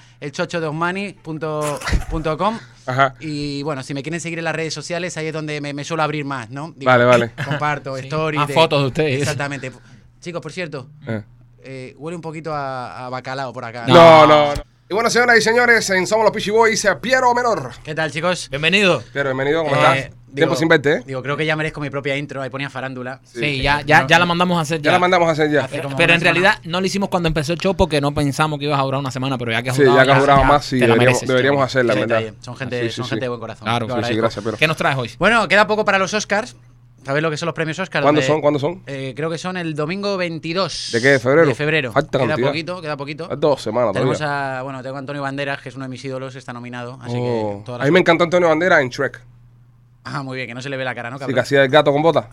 Ajá. Y bueno, si me quieren seguir en las redes sociales, ahí es donde me, me suelo abrir más, ¿no? Vale, vale. Comparto Sí, stories. más fotos de ustedes. Exactamente. Chicos, por cierto, Eh. eh, huele un poquito a, a bacalao por acá. No, no, no. Y bueno, señoras y señores, en Somos los Pichi Boys, Piero Menor. ¿Qué tal, chicos? Bienvenido. Piero, bienvenido, ¿cómo Eh, estás? digo- Tiempo sin verte, ¿eh? Digo, creo que ya merezco mi propia intro. Ahí ponía farándula. Sí, ya, ya, ya la mandamos a hacer. Ya la mandamos a hacer ya. Pero en realidad no lo hicimos cuando empezó el show porque no pensamos que ibas a durar una semana, pero ya que has Sí, ya que has durado más, sí, deberíamos, mereces, deberíamos chaval. hacerla, ¿verdad? Son gente, Sí, sí, son sí. gente de buen corazón. Claro, Sí, gracias, Piero. ¿Qué nos traes hoy? Bueno, queda poco para los Oscars. ¿Sabéis lo que son los premios Oscars? ¿Cuándo son? ¿Cuándo son? Eh, creo que son el domingo 22. ¿De qué? ¿De febrero? De febrero. Falta queda cantidad. poquito, queda poquito. Dos semanas Tenemos todavía. a, bueno, tengo a Antonio Banderas, que es uno de mis ídolos, está nominado. Así Oh. que todas A mí me encantó Antonio Bandera en Shrek. Ah, muy bien, que no se le ve la cara, ¿no? Sí, cabrón? que hacía el gato con botas.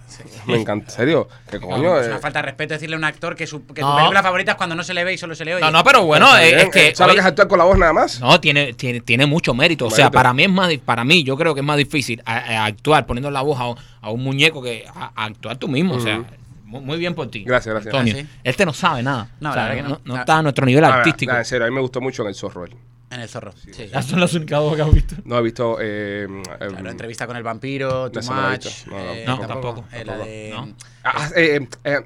Me encanta. ¿En serio? ¿Qué coño? es eh? una falta de respeto decirle a un actor que, su, que No. tu película favorita es cuando no se le ve y solo se le oye. No, no, pero bueno, Está es, es que. eh, ¿Sabes hoy- que es actuar con la voz nada más? No, tiene, tiene, tiene mucho mérito. O sea, Mérito. para mí es más, para mí, yo creo que es más difícil a- a actuar poniendo la voz a, un- a un muñeco que a, a actuar tú mismo. O sea, muy, muy bien por ti. Gracias, gracias. Antonio. Ah, sí. Este no sabe nada. No, O la verdad que no. no está a nuestro nivel artístico. nada, en serio, a mí me gustó mucho en El Zorro él. En el zorro. Sí. Ya son las únicas dos que has visto. No he visto. Eh, eh, Claro, entrevista con el vampiro, Too no la Much. No, no, eh, no, tampoco, eh, la de- no. ah, eh, eh, eh,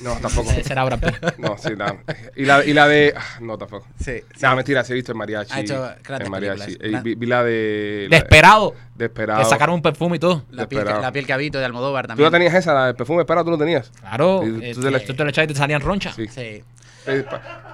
no, tampoco. Será Brad Pitt. No, sí, nada. Y la, y la de. ah, No, tampoco. Sí, sí. No, mentira, sí he visto el mariachi. Ha hecho el mariachi. Y Gran- vi, vi la de. la de- Desesperado. Desesperado. Le sacaron un perfume y todo. La piel, que, la piel que habito de Almodóvar ¿Tú también. la tenías esa, la de perfume esperado, tú lo tenías? Claro. Sí, tú este, te la- tú te lo echabas y te salían ronchas. Sí. Sí. Eh,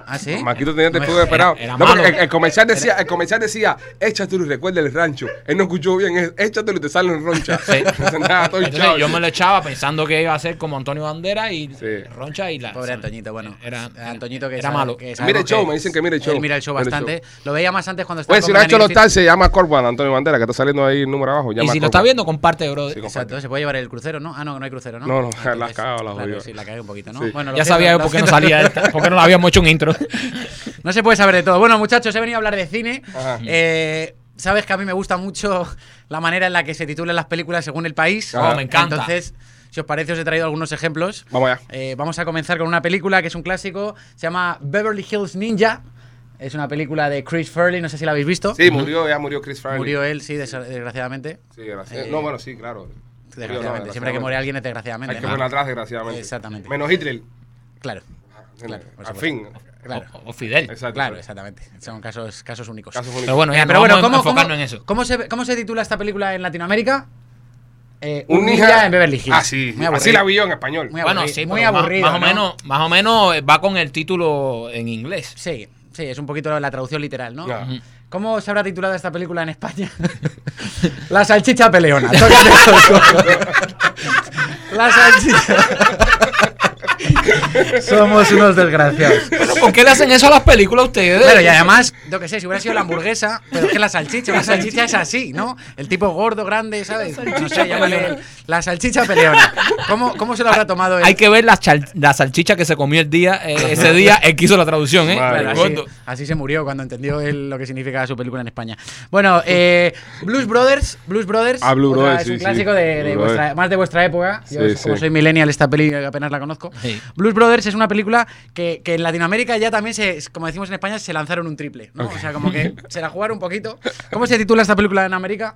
¿Ah, sí? Marquito tenía No esperado. era no, porque malo. el, el comercial decía, el comercial decía, échatelo y recuerda el rancho. Él no escuchó bien, échatelo y te sale en roncha. Sí. Entonces, yo me lo echaba pensando que iba a ser como Antonio Bandera y Sí. Roncha y la. Pobre Antoñito, bueno. Era, Antoñito que era sabe- malo. que Mira el show, me dicen que mire el show. Él mira el show Mira el bastante. Lo veía más antes cuando estaba Oye, si no ha hecho los tal, se llama Corban, Antonio Bandera, que está saliendo ahí el número abajo. Y si lo está viendo, comparte, bro. Sí, comparte. Exacto, se puede llevar el crucero, ¿no? Ah, no, no hay crucero, ¿no? No, no, la cagado, la claro, jodió. Sí, la cagué un poquito, ¿no? Bueno, lo Ya sabía yo lo por qué no salía esta, porque no habíamos hecho un intro. No se puede saber de todo. Bueno, muchachos, he venido a hablar de cine. Eh, Sabes que a mí me gusta mucho la manera en la que se titulan las películas según el país. Ah, me encanta. Entonces, si os parece, os he traído algunos ejemplos. Vamos allá. Eh, vamos a comenzar con una película que es un clásico. Se llama Beverly Hills Ninja. Es una película de Chris Farley, no sé si la habéis visto. Sí, murió, ya murió Chris Farley. Murió él, sí, des- desgraciadamente. Sí, gracias. Eh, no, bueno, sí, claro. Desgraciadamente. Siempre que muere alguien es desgraciadamente. Hay que ¿no? poner atrás, desgraciadamente. Exactamente. Menos Hitler. Claro, Claro, Al fin. claro. O, o Fidel. Exacto. Claro, exactamente. Son casos, casos únicos. Casos únicos. Pero bueno, ya Pero no bueno, vamos a ¿cómo, enfocarnos cómo- en eso. ¿cómo se, ¿cómo se titula esta película en Latinoamérica? Eh, Un un ninja- ninja en Beverly Hills. Ah, sí. Muy Así la vi yo en español. Muy Bueno, aburrido, sí, muy más- aburrido. más, o ¿no? menos, más o menos va con el título en inglés. Sí, sí, es un poquito la traducción literal, ¿no? ¿Cómo se habrá titulado esta película en España? la salchicha peleona. La salchicha. Somos unos desgraciados. Pero ¿por qué le hacen eso a las películas a ustedes? Claro, y además, yo que sé, si hubiera sido la hamburguesa, pero es que la salchicha, una salchicha es así, ¿no? El tipo gordo, grande, ¿sabes? No sé, llámale el- la salchicha peleona. ¿Cómo, ¿Cómo se lo habrá tomado él? Hay que ver la, chal- la salchicha que se comió el día, eh, ese día, él que hizo la traducción, ¿eh? Claro, así, así se murió cuando entendió él lo que significa su película en España. Bueno, eh, Blues Brothers, Blues Brothers, Ah, Blues otra- Brothers, es sí, un sí. clásico de, de Blues vuestra, Brothers. más de vuestra época. Yo, Sí, como sí. soy millennial, esta peli apenas la conozco. Sí. Blues Brothers es una película que, que en Latinoamérica ya también, se, como decimos en España, se lanzaron un triple. ¿no? O sea, como que se la jugaron un poquito. ¿Cómo se titula esta película en América?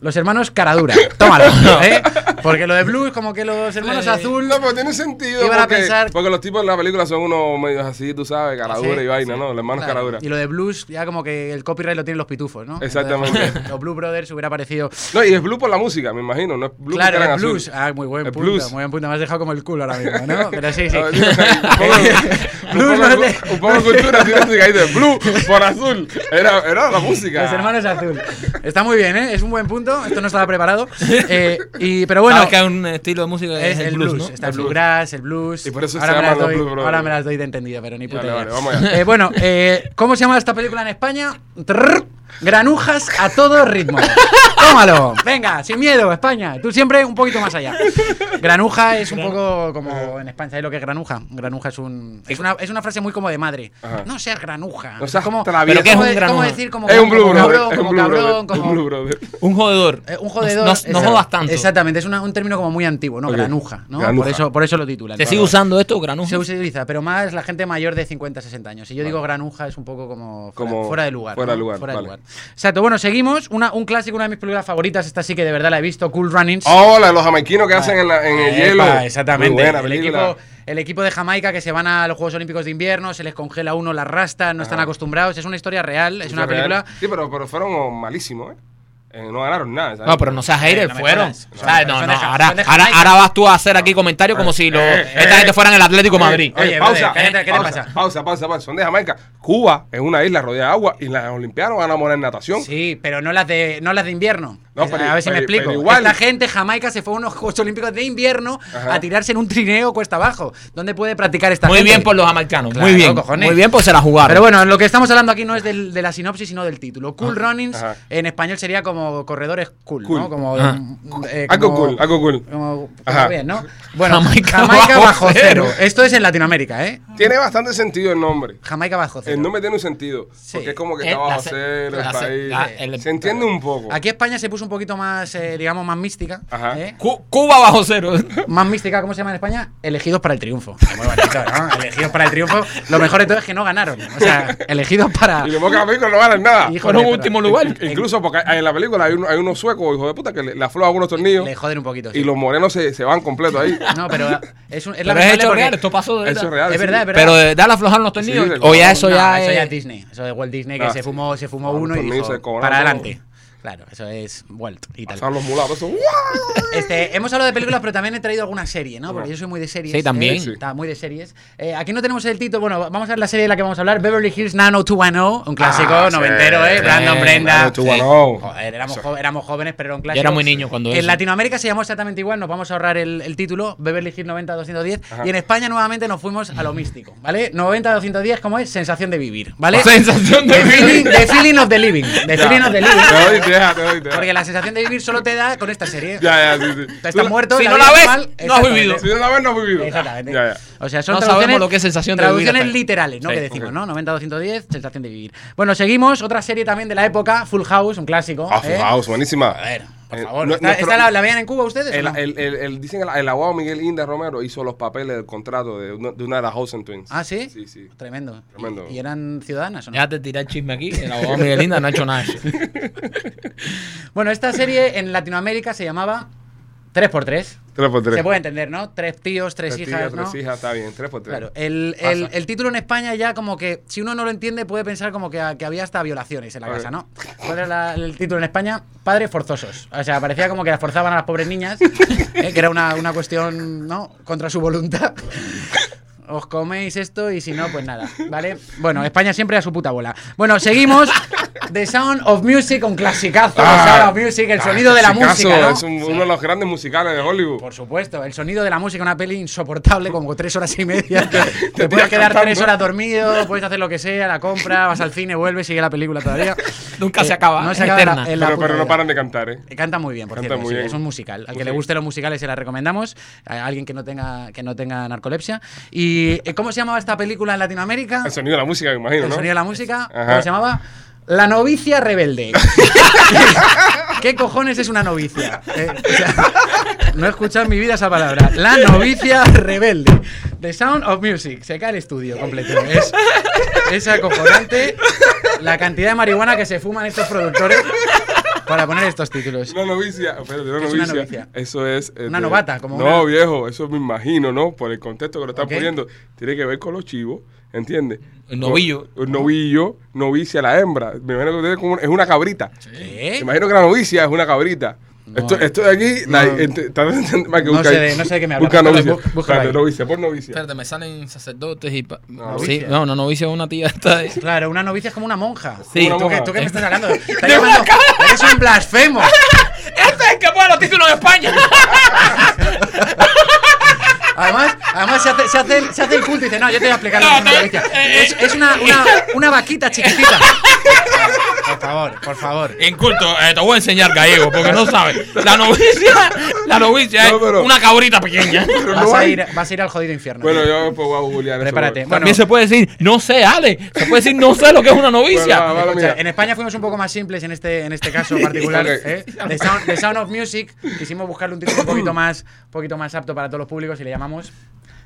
Los hermanos Caradura. Tómalo. ¿eh? Porque lo de Blues, como que los hermanos Eh, Azul. No, pero tiene sentido. Iban a porque, pensar- porque los tipos en la película son unos medios así, tú sabes, caradura Sí, y vaina, sí. ¿no? Los hermanos Claro. caradura. Y lo de blues, ya como que el copyright lo tienen los pitufos, ¿no? Exactamente. Entonces, los Blue Brothers hubiera parecido. No, y es blue por la música, me imagino. No es blue claro, eran el blues. Ah, muy buen El punto. blues. Muy buen punto. Me has dejado como el culo ahora mismo, ¿no? Pero sí, sí. A ver, dime, un poco- un Blues poco- es Un poco de cultura ahí de blue por azul. Era, era la música. Los hermanos azul. Está muy bien, ¿eh? Es un buen punto. Esto no estaba preparado. Eh, y, pero bueno. ¿Sabes que hay un estilo de música que Es el blues, ¿no? está el bluegrass, el blues. Y por eso se ahora, me llaman las doy, Blues ahora me las doy de entendido, pero ni puta Vale, idea. vale, vamos allá. Eh, bueno, eh, ¿cómo se llama esta película en España? Trrr, granujas a todo ritmo. Tómalo, venga, sin miedo, España. Tú siempre un poquito más allá. Granuja es un poco como en España, ¿sabes lo que es granuja? Granuja es un es una, es una frase muy como de madre. Ajá. No seas granuja. No seas como. ¿Pero qué es como un de- granuja? ¿Cómo decir como, Es un blue como brother. cabrón, Es un como blue cabrón, brother. como Un blue brother. Un jodedor. eh, un jodedor. No, jodas tanto. Exactamente, es una- un término como muy antiguo, ¿no? Granuja, ¿no? Granuja. Por eso, por eso lo titulan. ¿Se sigue usando esto, granuja? Se utiliza, pero más la gente mayor de 50, 60 años. Si yo digo granuja es un poco como fuera, Como fuera de lugar. fuera de ¿no? lugar, Fuera de vale. lugar. Exacto, bueno, seguimos. Una, un clásico, una de mis películas favoritas, esta sí que de verdad la he visto, Cool Runnings. Oh, la de los jamaiquinos que hacen en, la- en el Epa, hielo. Exactamente. Muy buena el, equipo, el equipo de Jamaica que se van a los Juegos Olímpicos de invierno, se les congela uno las rastas, no están Ajá. acostumbrados. Es una historia real, es Eso una real. película. Sí, pero, pero fueron malísimos, ¿eh? Eh, No ganaron nada. ¿sabes? No, pero no seas Eh, hater, no fueron. No, no, ahora, vas tú a hacer aquí comentarios como si lo, eh, esta eh, gente fueran el Atlético de Madrid. Oye, pausa, brother, cállate, ¿qué te pausa, pasa? Pausa, pausa, pausa. Son de Jamaica. Cuba es una isla rodeada de agua y las Olimpiadas van a morir en natación. Sí, pero no las de, no las de invierno. No, pero- a ver si me explico. igual. Esta gente, Jamaica, se fue a unos Juegos Olímpicos de invierno Ajá. a tirarse en un trineo cuesta abajo. ¿Dónde puede practicar esta Muy gente? bien por los jamaicanos, Claro, muy bien. cojones. Muy bien, pues se la jugaron. Pero bueno, lo que estamos hablando aquí no es del- de la sinopsis, sino del título. Cool Runnings, Ajá. en español sería como corredores cool, Cool. ¿no? Como, eh, como- cool, algo cool. Como, Ajá. como bien, ¿no? Bueno, Jamaica, Jamaica bajo, bajo cero. cero. Esto es en Latinoamérica, ¿eh? Tiene bastante sentido el nombre. Jamaica bajo cero. El nombre tiene un sentido. Sí. Porque es como que Eh, está bajo se- cero, el país. la- el- Se entiende un poco. Aquí España se puso un poquito más, eh, digamos, más mística. Ajá. ¿eh? Cu- Cuba bajo cero. Más mística, ¿cómo se llama en España? Elegidos para el triunfo. Muy bonito, ¿no? Elegidos para el triunfo. Lo mejor de todo es que no ganaron. O sea, elegidos para. Y de moca a México no ganan nada. Fueron último lugar. Incluso porque en la película hay, un- hay unos suecos, hijo de puta, que le, le aflojan algunos tornillos Le joden un poquito. sí. y los morenos se, se van completos ahí. No, pero es, un, es Pero es hecho real, esto pasó de Eso es verdad. real. Es sí. verdad, es verdad. Pero de darle aflojar los tornillos. Sí, o ya eso No, ya eso es. ya es Disney. Eso de Walt Disney que Ah, se sí. fumó, se fumó Ah, uno y dijo, para todo. adelante. Claro, eso es Walt y tal. Pasaban los mulatos. eso, ¡guau! Este, hemos hablado de películas, pero también he traído alguna serie, ¿no? Porque yo soy muy de series. Sí, también. ¿eh? Sí. Está muy de series. Eh, aquí no tenemos el título. Bueno, vamos a ver la serie de la que vamos a hablar: Beverly Hills 90210. Un clásico Ah, sí. noventero, ¿eh? Brandon Sí. Brenda. Tú, bueno. Joder, éramos, jo- éramos jóvenes, pero era un clásico. Yo era muy niño cuando En eso. Latinoamérica se llamó exactamente igual, nos vamos a ahorrar el, el título, Beverly Hills 90-210. Y en España nuevamente nos fuimos a lo místico, ¿vale? 90-210, como es? Sensación de vivir, ¿vale? Sensación de The vivir. feeling, the feeling of the living. The feeling of the living. Porque la sensación de vivir solo te da con esta serie. Ya, ya, sí, sí. Tú estás muerto. si la no la ves, normal, no has vivido. Si no la ves, no has vivido. Exactamente. Ya, ya. O sea, son No traducciones, sabemos lo que es sensación de vivir traducciones literales, ¿no? Sí. que decimos, Ok. ¿no? 90-210, sensación de vivir. Bueno, seguimos. Otra serie también de la época, Full House, un clásico. Ah, Full ¿eh? House, buenísima. A ver, por Eh, favor. ¿Esta, nuestro- esta la, la veían en Cuba ustedes? El, no? el, el, el- dicen el, el abogado Miguel Inda Romero hizo los papeles del contrato de una de, una de las Olsen Twins. ¿Ah, sí? Sí, sí. Tremendo. Tremendo. ¿Y, y eran ciudadanas o no? Ya te tiré el chisme aquí. El abogado Miguelinda no ha hecho nada. de eso. Bueno, esta serie en Latinoamérica se llamaba 3x3. Por. Se puede entender, ¿no? Tres tíos, tres, Tres hijas, tías, ¿no? Tres hijas, está bien. Tres por tres. Claro, el, el- el título en España ya como que, si uno no lo entiende, puede pensar como que, que había hasta violaciones en la casa, ¿no? ¿Cuál era la- el título en España? Padres forzosos. O sea, parecía como que las forzaban a las pobres niñas, ¿eh? que era una, una cuestión, ¿no? Contra su voluntad. Os coméis esto y si no, pues nada, ¿vale? Bueno, España siempre a su puta bola. Bueno, seguimos. The Sound of Music, un clasicazo. The Sound of Music, el ah, sonido de la música, ¿no? Es un- uno de los grandes musicales de Hollywood. Por supuesto, el sonido de la música, una peli insoportable, como tres horas y media. Te, te puedes tiras quedar cantando. tres horas dormido, puedes hacer lo que sea, la compra, vas al cine, vuelves, sigue la película todavía. Nunca se Eh, acaba, No es se acaba en la- eterna. en la pero, pero no paran de cantar, ¿eh? Canta muy bien, por Canta cierto. muy sí, bien. es un musical. Al que Sí. le gusten los musicales se la recomendamos. A alguien que no tenga, que no tenga narcolepsia. ¿Y eh, cómo se llamaba esta película en Latinoamérica? El sonido de la música, me imagino, El ¿no? sonido de la música. Ajá. ¿Cómo se llamaba? La novicia rebelde. ¿Qué cojones es una novicia? Eh, o sea, no he escuchado en mi vida esa palabra. La novicia rebelde. The Sound of Music. Se cae el estudio completo. Es, es acojonante la cantidad de marihuana que se fuman estos productores para poner estos títulos. Una novicia, espérate, una ¿Qué es una novicia. novicia? Eso es. eh, Una de- novata, como No, una- viejo, eso me imagino, ¿no? Por el contexto que lo están Ok. poniendo. Tiene que ver con los chivos, ¿entiendes? El novillo. El novillo, novicia la hembra. Me imagino que ustedes como una- es una cabrita. ¿Qué? Me imagino que la novicia es una cabrita. Esto, esto de aquí, la- ent- está- más que No busca sé ahí. de- no sé de qué me hablas. Busca novicia. Espérate, novicia, por novicia. Espérate, me salen sacerdotes y. pa- Novicia. Sí, no, no, novicia es una tía esta. de- Claro, una novicia es como una monja. Sí. ¿Tú, Una qué, monja. tú qué me estás hablando? Estás llamando- Eres un blasfemo. ¡Este es el que pone los títulos en España! Además, además se, hace, se, hace el, se hace el culto y dice, no, yo te voy a explicar No, eh, Es, es una, una, una vaquita chiquitita. Por favor, por favor. Inculto, eh, te voy a enseñar gallego porque no sabes. La novicia, la novicia No, es una cabrita pequeña. Pero Vas no a, hay- ir, vas a ir al jodido infierno. Bueno, yo pues, voy a googlear eso. Prepárate. Bueno, Bueno, También se puede decir, no sé, Ale. Se puede decir, no sé lo que es una novicia. Bueno, va, va, Escucha, mira. en España fuimos un poco más simples en este, en este caso particular. Ok. ¿eh? The, Sound, The Sound of Music. Quisimos buscarle un título un poquito más, un poquito más apto para todos los públicos y le llamamos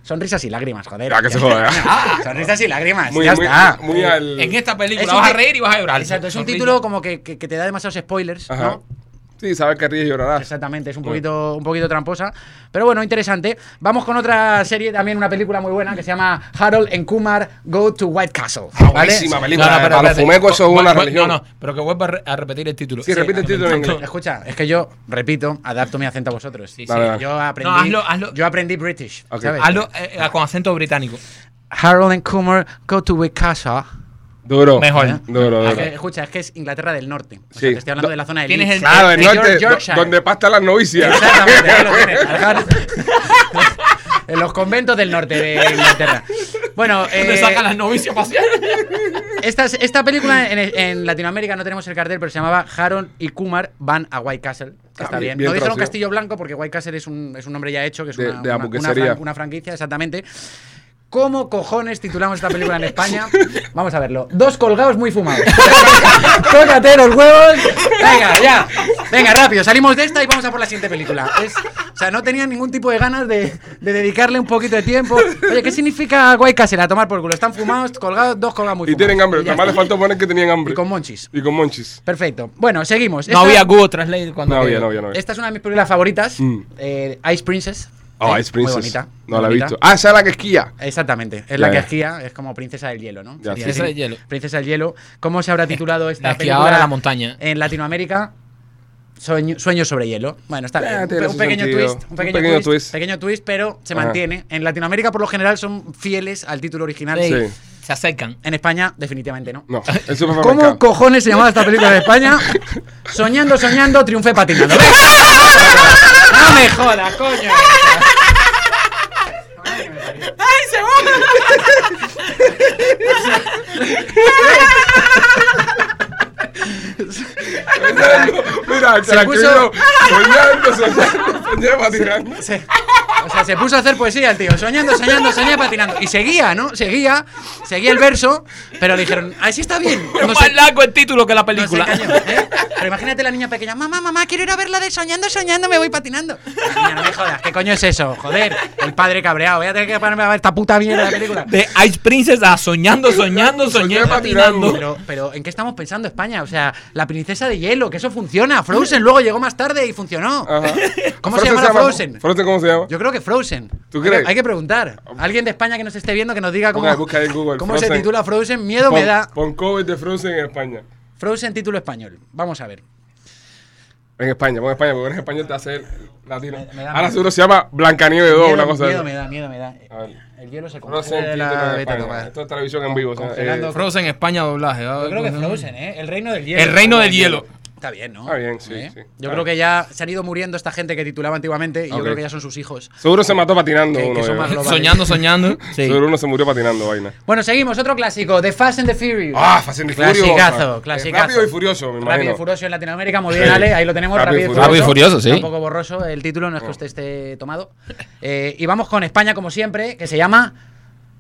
Sonrisas y lágrimas, joder. Ya, que se joda, ya. Sonrisas y lágrimas. muy, ya muy, está. muy al. En esta película Es vas a reír y vas a llorar. Exacto, es un Sonrisa. título como que, que- que te da demasiados spoilers, Ajá. ¿no? Sí, sabes que ríes y llorarás. Exactamente, es un poquito, un poquito tramposa. Pero bueno, interesante. Vamos con otra serie, también una película muy buena que se llama Harold and Kumar Go to White Castle. ¿vale? Buenísima película. No, no, pero para los fumecos eso es una religión. No, no, pero que vuelva a, re- a repetir el título. Sí, repite el título en inglés. Escucha, es que yo, repito, adapto mi acento a vosotros. Sí, sí. Dale, dale. Yo aprendí, No, hazlo, hazlo. yo aprendí British. Ok. ¿sabes? Hazlo eh, eh, con acento británico. Harold and Kumar Go to White Castle. Duro. Mejor. ¿eh? Duro, Es duro. que, escucha, es que es Inglaterra del Norte. O sea, Sí. te estoy hablando de la zona del Tienes el- Claro, el de norte, Yorkshire. donde pastan las novicias. Exactamente, ahí lo tienes. En los conventos del norte de Inglaterra. Bueno, ¿Dónde eh, sacan las novicias pasear? esta, esta película en, en Latinoamérica no tenemos el cartel, pero se llamaba Harold y Kumar van a White Castle. que Ah, está bien- bien. no dijeron. Castillo Blanco porque White Castle es un, es un nombre ya hecho, que es De- una, de una- una fran- una franquicia, exactamente. ¿Cómo cojones titulamos esta película en España? Vamos a verlo. Dos colgados muy fumados. Tócate los huevos. Venga, ya. Venga, rápido. Salimos de esta y vamos a por la siguiente película. Es- o sea, no tenía ningún tipo de ganas de, de dedicarle un poquito de tiempo. Oye, ¿qué significa White Castle? A tomar por culo. Están fumados, colgados, dos colgados muy Y fumados. tienen hambre. Y ya Nada más le está. faltó poner que tenían hambre. Y con monchis. Y con monchis. Perfecto. Bueno, seguimos. No Esta- había Google Translate cuando. No había, no había, no había. Esta es una de mis películas favoritas. Mm. eh, Ice Princess. Oh, Eh, Ice Princess. Muy bonita. No muy la he visto. Ah, esa es la que esquía. Exactamente, es Ya, la que esquía, es como Princesa del Hielo, ¿no? Princesa del Hielo. Princesa del Hielo. ¿Cómo se habrá titulado esta la película la montaña. en Latinoamérica? Sueño, sueño sobre hielo. Bueno, está Eh, bien. Un, pequeño twist. Un Un pequeño, twist, twist. Pequeño twist, pero se Ajá. mantiene. En Latinoamérica, por lo general, son fieles al título original. Sí. Sí. Se acercan. En España, definitivamente no. No. ¿Cómo cojones se llamaba esta película de España? Soñando, soñando, triunfé patinando. No me jodas, coño. Soñando, Mira, Se puso- Soñando, soñando, soñando, patinando. Se, o sea, se puso a hacer poesía el tío. Soñando, soñando, soñé patinando. Y seguía, ¿no? Seguía, seguía el verso, pero le dijeron, así está bien. Es No más largo el título que la no película. engañó, ¿eh? Pero imagínate la niña pequeña, mamá, mamá, quiero ir a ver la de soñando, soñando, me voy patinando. La niña, no me jodas, ¿qué coño es eso? Joder, el padre cabreado, voy a tener que ponerme a ver esta puta mierda de película. De Ice Princess a soñando, soñando, Soñé patinando. Pero, pero, ¿en qué estamos pensando España? O sea, la princesa de hielo, que eso funciona. Frozen luego llegó más tarde y funcionó. Ajá. ¿Cómo se llama Frozen? Frozen, ¿cómo se llama? Yo creo que Frozen. ¿Tú Hay que- crees? Hay que preguntar. Alguien de España que nos esté viendo que nos diga cómo, Busca- busca ahí en Google, cómo se titula Frozen. Miedo me da. Pon cover de Frozen en España. Frozen título español. Vamos a ver. En España, pon España, porque eres español te hace latino. Me- me da Ahora seguro se llama Blancanieves 2, miedo, una cosa miedo así. me da, miedo me da. A ver. El hielo se Frozen, congela. título en vete a España. tomar. Esto es televisión en vivo. o sea, eh, Frozen España doblaje. Yo creo que Frozen, ¿eh? El reino del hielo. El reino del hielo. Está bien, ¿no? Está bien, sí, ¿Eh? sí. Yo creo que ya se han ido muriendo esta gente que titulaba antiguamente y yo creo que ya son sus hijos. Seguro se mató patinando Que- que uno. son globales. Soñando, soñando. Sí. Seguro uno se murió patinando, vaina. Bueno, seguimos. Otro clásico. The Fast and the Furious. Ah, Fast and the Furious. Clasicazo, Eh, clasicazo. Rápido y furioso, me imagino. Rápido y Furioso en Latinoamérica, muy bien, Sí. Ale, ahí lo tenemos, Rápido y Rápido, y Furioso. Rápido y Furioso, sí. Un poco borroso el título, no es que usted esté tomado. Eh, y vamos con España, como siempre, que se llama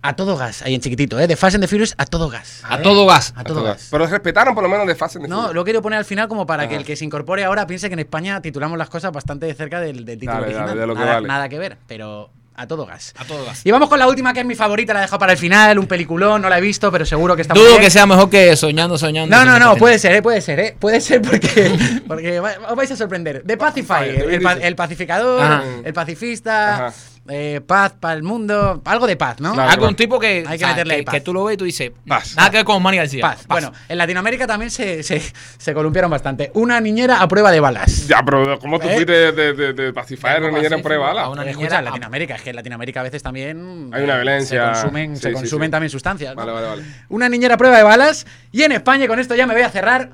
A Todo Gas, ahí en chiquitito, ¿eh? De Fast and the Furious a todo gas. A todo gas. A todo gas. Pero respetaron por lo menos de Fast and the No, Furious. lo quiero poner al final como para que el que se incorpore ahora piense que en España titulamos las cosas bastante de cerca del, del título Dale, original. dale, de lo que nada, vale. nada que ver, pero a todo gas. A todo gas. Y vamos con la última, que es mi favorita, la dejo para el final, un peliculón, no la he visto, pero seguro que está muy Dudo bien. que sea mejor que soñando, soñando. No, no, no, puede ser, ¿eh? puede ser, ¿eh? Puede ser porque, porque os vais a sorprender. The Pacifier, Pacifier, el, el pacificador, Ajá. el pacifista, Ajá. Eh, paz para el mundo, algo de paz, ¿no? Claro. Algún tipo que, Hay que meterle que, paz. que tú lo ves y tú dices, Paz. nada que ver con Manny García. Paz. Bueno, en Latinoamérica también se, se, se columpiaron bastante. Una niñera a prueba de balas. Ya, pero ¿cómo tú ¿Eh? fuiste de, de, de, de pacifier a niñera en prueba? a una niñera a- Latinoamérica, es que en Latinoamérica a veces también Hay una violencia. Se consumen, Sí, se sí, consumen sí. también sustancias. ¿no? Vale, vale, vale. Una niñera a prueba de balas. Y en España, con esto ya me voy a cerrar.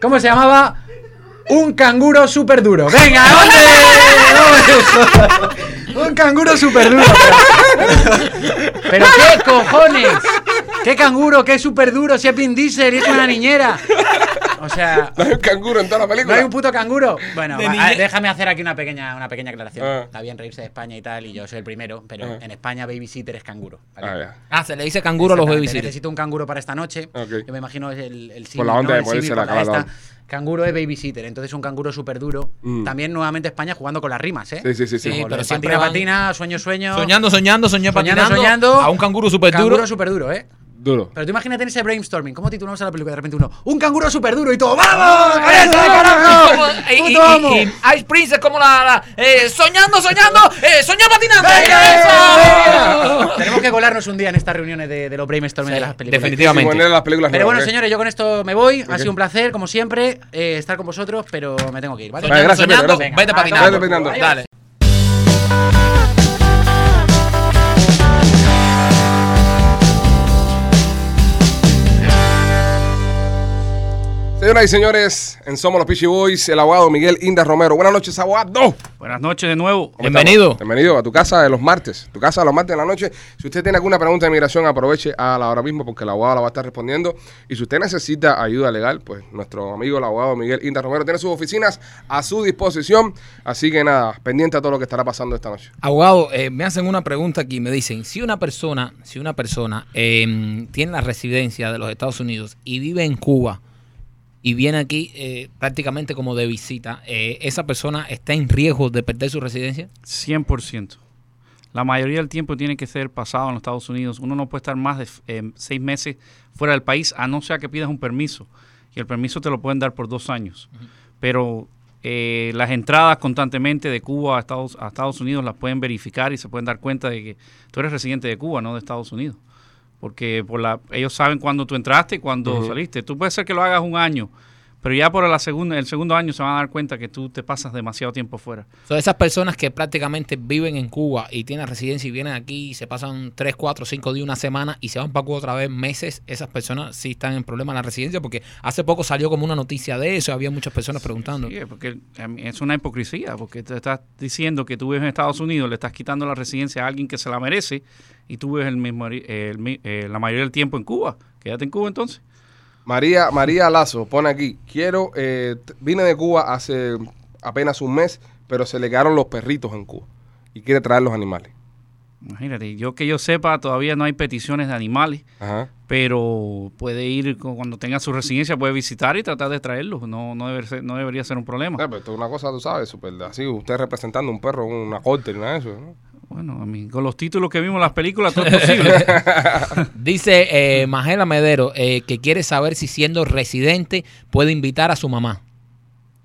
¿Cómo se llamaba? Un canguro súper duro. ¡Venga, hombre! Un canguro súper duro. Pero qué cojones. ¿Qué canguro? ¿Qué súper duro? Si es Vin y es una niñera. O sea, No hay un canguro en toda la ¿No película. hay un puto canguro? Bueno, a- déjame hacer aquí una pequeña, una pequeña aclaración. Ah. Está bien reírse de España y tal, y yo soy el primero, pero Ah. en España babysitter es canguro. ¿vale? Ah. Ah, se le dice canguro a los babysitters. Necesito un canguro para esta noche. Ok. Yo me imagino es el, el Por la símil, onda ¿no? de la esta. Canguro es babysitter, entonces un canguro súper duro. Mm. También nuevamente España jugando con las rimas, ¿eh? Sí, sí, sí. sí. Pero siempre patina, van- patina, sueño, sueño. Soñando, soñando, soñé Soñando, patinando soñando. a un canguro súper duro. Canguro súper duro, ¿eh? Duro. Pero tú imagínate en ese brainstorming, ¿cómo titulamos a la película? De repente uno, un canguro súper duro y todo, ¡vamos! ¡Con eso, carajo! Como- y, y- ¡Puto amo! y- y Ice Princess como la, la- eh, soñando, soñando, eh, soñé patinando. ¡Venga! ¡Eso! Tenemos que colarnos un día en estas reuniones de, de los brainstorming de las películas. definitivamente. Las películas Pero bueno, ¿eh? señores, yo con esto me voy. Ha sido un placer, como siempre, eh, estar con vosotros, pero me tengo que ir, ¿vale? Vale, Soñando, gracias, Pedro, soñando, gracias. vete patinando. Vete patinando. Dale. Señoras y señores, en Somos los Peachy Boys, el abogado Miguel Inda Romero. Buenas noches, abogado. Buenas noches de nuevo. ¿Cómo Bienvenido. estamos? Bienvenido a tu casa de los martes. Tu casa de los martes de la noche. Si usted tiene alguna pregunta de migración, aproveche a la ahora mismo porque el abogado la va a estar respondiendo. Y si usted necesita ayuda legal, pues nuestro amigo el abogado Miguel Inda Romero tiene sus oficinas a su disposición. Así que nada, pendiente a todo lo que estará pasando esta noche. Abogado, eh, me hacen una pregunta aquí. Me dicen, si una persona, si una persona eh, tiene la residencia de los Estados Unidos y vive en Cuba y viene aquí eh, prácticamente como de visita, eh, ¿esa persona está en riesgo de perder su residencia? 100%. La mayoría del tiempo tiene que ser pasado en los Estados Unidos. Uno no puede estar más de eh, seis meses fuera del país, a no ser que pidas un permiso. Y el permiso te lo pueden dar por dos años. Pero eh, las entradas constantemente de Cuba a Estados, a Estados Unidos las pueden verificar y se pueden dar cuenta de que tú eres residente de Cuba, no de Estados Unidos. Porque por la, ellos saben cuándo tú entraste y cuándo saliste. Tú puedes ser que lo hagas un año, Pero ya por la segunda, el segundo año se van a dar cuenta que tú te pasas demasiado tiempo fuera. Son esas personas que prácticamente viven en Cuba y tienen residencia y vienen aquí y se pasan 3, 4, 5 días, una semana y se van para Cuba otra vez meses. Esas personas sí están en problema en la residencia porque hace poco salió como una noticia de eso. Había muchas personas preguntando. Sí, porque mí es una hipocresía, porque te estás diciendo que tú vives en Estados Unidos, le estás quitando la residencia a alguien que se la merece y tú vives el mismo, el eh, la mayoría del tiempo en Cuba. Quédate en Cuba entonces. María, María Lazo pone aquí, quiero, eh, vine de Cuba hace apenas un mes, pero se le quedaron los perritos en Cuba y quiere traer los animales. Imagínate, yo que yo sepa, todavía no hay peticiones de animales, Ajá. pero puede ir cu- cuando tenga su residencia, puede visitar y tratar de traerlos. No, no, debe ser- no debería ser un problema. Eh, pero esto es una cosa, tú sabes, así, usted representando un perro una corte y nada de eso, ¿no? Bueno, a mí, con los títulos que vimos en las películas, todo es posible. Dice eh, Magela Medero eh, que quiere saber si siendo residente puede invitar a su mamá.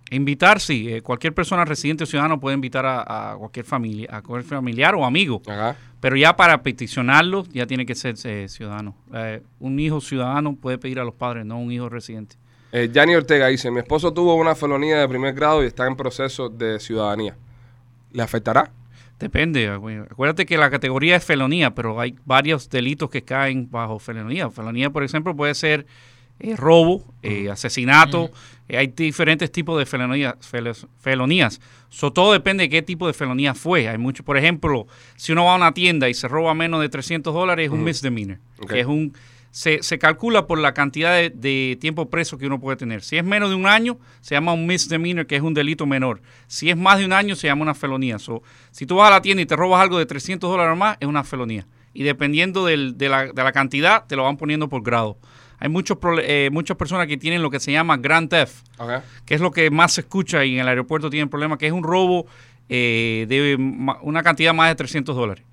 Invitar, sí. eh, cualquier persona residente o ciudadano puede invitar a, a cualquier familia, a cualquier familiar o amigo. Ajá. Pero ya para peticionarlo, ya tiene que ser eh, ciudadano. Eh, un hijo ciudadano puede pedir a los padres, no un hijo residente. Eh, Yanni Ortega dice, mi esposo tuvo una felonía de primer grado y está en proceso de ciudadanía. ¿Le afectará? Depende. acu- Acuérdate que la categoría es felonía, pero hay varios delitos que caen bajo felonía. Felonía, por ejemplo, puede ser eh, robo, eh, asesinato. eh, hay diferentes tipos de felonías. fel- felonías. So, todo depende de qué tipo de felonía fue. Hay mucho, por ejemplo, si uno va a una tienda y se roba menos de 300 dólares, es un misdemeanor. Que es un se, se calcula por la cantidad de, de tiempo preso que uno puede tener. Si es menos de un año, se llama un misdemeanor, que es un delito menor. Si es más de un año, se llama una felonía. So, si tú vas a la tienda y te robas algo de 300 dólares o más, es una felonía. Y dependiendo del- de, la, de la cantidad, te lo van poniendo por grado. Hay muchos eh, muchas personas que tienen lo que se llama Grand Theft, que es lo que más se escucha y en el aeropuerto tienen problema, que es un robo eh, de una cantidad más de 300 dólares.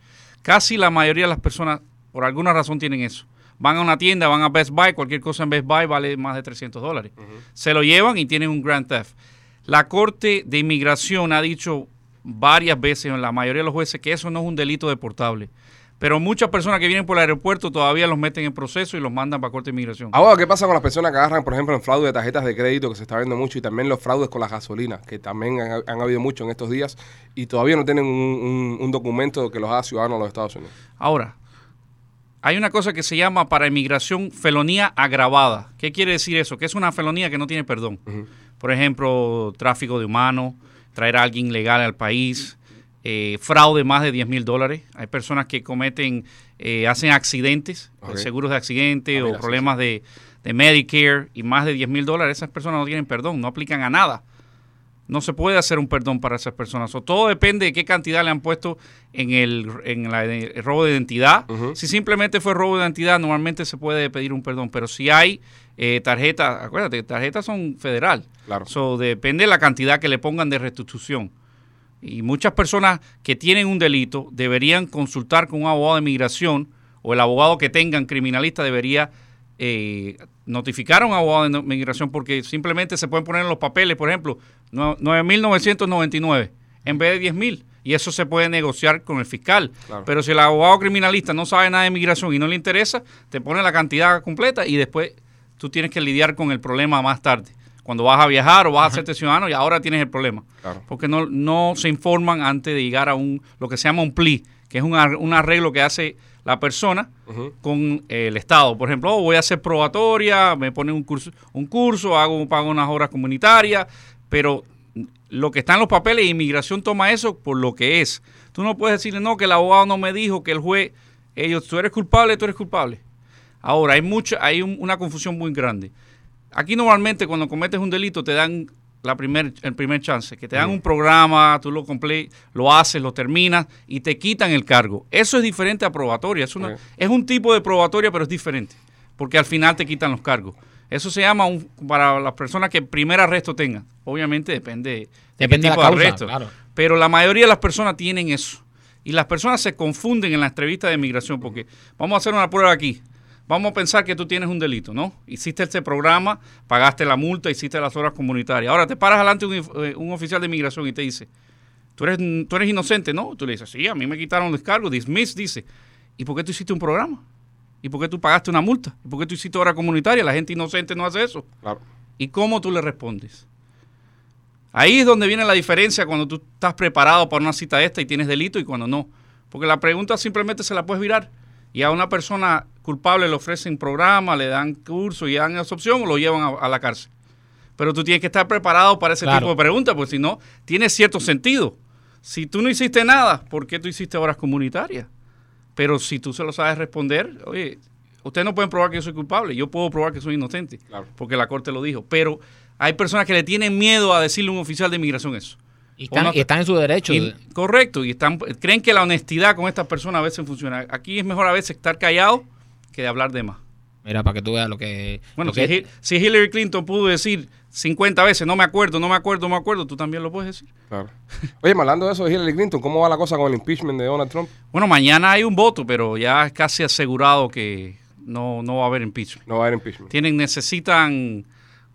Casi la mayoría de las personas, por alguna razón, tienen eso. Van a una tienda, van a Best Buy, cualquier cosa en Best Buy vale más de 300 dólares. Se lo llevan y tienen un Grand Theft. La Corte de Inmigración ha dicho varias veces, en la mayoría de los jueces, que eso no es un delito deportable. Pero muchas personas que vienen por el aeropuerto todavía los meten en proceso y los mandan para Corte de Inmigración. Ahora, ¿qué pasa con las personas que agarran, por ejemplo, en fraude de tarjetas de crédito, que se está viendo mucho, y también los fraudes con la gasolina, que también han, han habido mucho en estos días, y todavía no tienen un, un- un documento que los haga ciudadanos de los Estados Unidos? Ahora, hay una cosa que se llama para inmigración felonía agravada. ¿Qué quiere decir eso? Que es una felonía que no tiene perdón. Por ejemplo, tráfico de humanos, traer a alguien ilegal al país, eh, fraude más de 10 mil dólares. Hay personas que cometen, eh, hacen accidentes, Ok. seguros de accidente Ah, o problemas de, de Medicare y más de 10 mil dólares. Esas personas no tienen perdón, no aplican a nada. No se puede hacer un perdón para esas personas. O todo depende de qué cantidad le han puesto en el, en la- el robo de identidad. Si simplemente fue robo de identidad, normalmente se puede pedir un perdón. Pero si hay eh, tarjetas, acuérdate, tarjetas son federal. Claro. So, depende de la cantidad que le pongan de restitución. Y muchas personas que tienen un delito deberían consultar con un abogado de inmigración o el abogado que tengan criminalista debería eh, notificar a un abogado de inmigración porque simplemente se pueden poner en los papeles, por ejemplo, 9.999 en vez de 10.000 y eso se puede negociar con el fiscal. Claro. Pero si el abogado criminalista no sabe nada de inmigración y no le interesa, te pone la cantidad completa y después tú tienes que lidiar con el problema más tarde. Cuando vas a viajar o vas a hacerte ciudadano y ahora tienes el problema. Claro. Porque no, no se informan antes de llegar a un lo que se llama un plea, que es un, un arreglo que hace la persona con eh, el Estado. Por ejemplo, oh, voy a hacer probatoria, me ponen un curso, un curso, hago pago unas horas comunitarias, pero lo que está en los papeles, inmigración toma eso por lo que es. Tú no puedes decirle, no, que el abogado no me dijo, que el juez, ellos, tú eres culpable, tú eres culpable. Ahora, hay mucha, hay un- una confusión muy grande. Aquí normalmente cuando cometes un delito te dan la primer, el primer chance, que te dan un programa, tú lo comple- lo haces, lo terminas y te quitan el cargo. Eso es diferente a probatoria. Es, una- es un tipo de probatoria, pero es diferente, porque al final te quitan los cargos. Eso se llama un, para las personas que primer arresto tengan. Obviamente depende de Depende qué de la tipo causa, arresto. claro. Pero la mayoría de las personas tienen eso. Y las personas se confunden en la entrevista de migración porque vamos a hacer una prueba aquí. Vamos a pensar que tú tienes un delito, ¿no? Hiciste este programa, pagaste la multa, hiciste las horas comunitarias. Ahora te paras delante de un, eh, un oficial de migración y te dice, ¿Tú eres, tú eres inocente, ¿no? Tú le dices, sí, a mí me quitaron el descargo, dismiss, dice. ¿Y por qué tú hiciste un programa? ¿Y por qué tú pagaste una multa? ¿Y por qué tú hiciste hora comunitaria? La gente inocente no hace eso. Claro. y cómo tú le respondes. Ahí es donde viene la diferencia cuando tú estás preparado para una cita esta y tienes delito y cuando no. Porque la pregunta simplemente se la puedes virar. Y a una persona culpable le ofrecen programa, le dan curso y dan esa opción o lo llevan a, a la cárcel. Pero tú tienes que estar preparado para ese Claro. tipo de preguntas, porque si no, tiene cierto sentido. Si tú no hiciste nada, ¿por qué tú hiciste horas comunitarias? Pero si tú se lo sabes responder, oye, ustedes no pueden probar que yo soy culpable, yo puedo probar que soy inocente, Claro. porque la corte lo dijo. Pero hay personas que le tienen miedo a decirle a un oficial de inmigración eso. Y están, no- y están en su derecho. Y- correcto, y están, creen que la honestidad con estas personas a veces funciona. Aquí es mejor a veces estar callado que de hablar de más. Mira, para que tú veas lo que. Bueno, lo si, que- Hi- si Hillary Clinton pudo decir 50 veces, no me acuerdo, no me acuerdo, no me acuerdo, tú también lo puedes decir. Claro. Oye, hablando de eso de Hillary Clinton, ¿cómo va la cosa con el impeachment de Donald Trump? Bueno, mañana hay un voto, pero ya es casi asegurado que no, no va a haber impeachment. No va a haber impeachment. Tienen, necesitan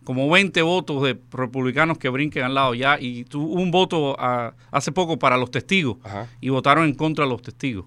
como 20 votos de republicanos que brinquen al lado ya y tuvo un voto ah, hace poco para los testigos Ajá. y votaron en contra de los testigos.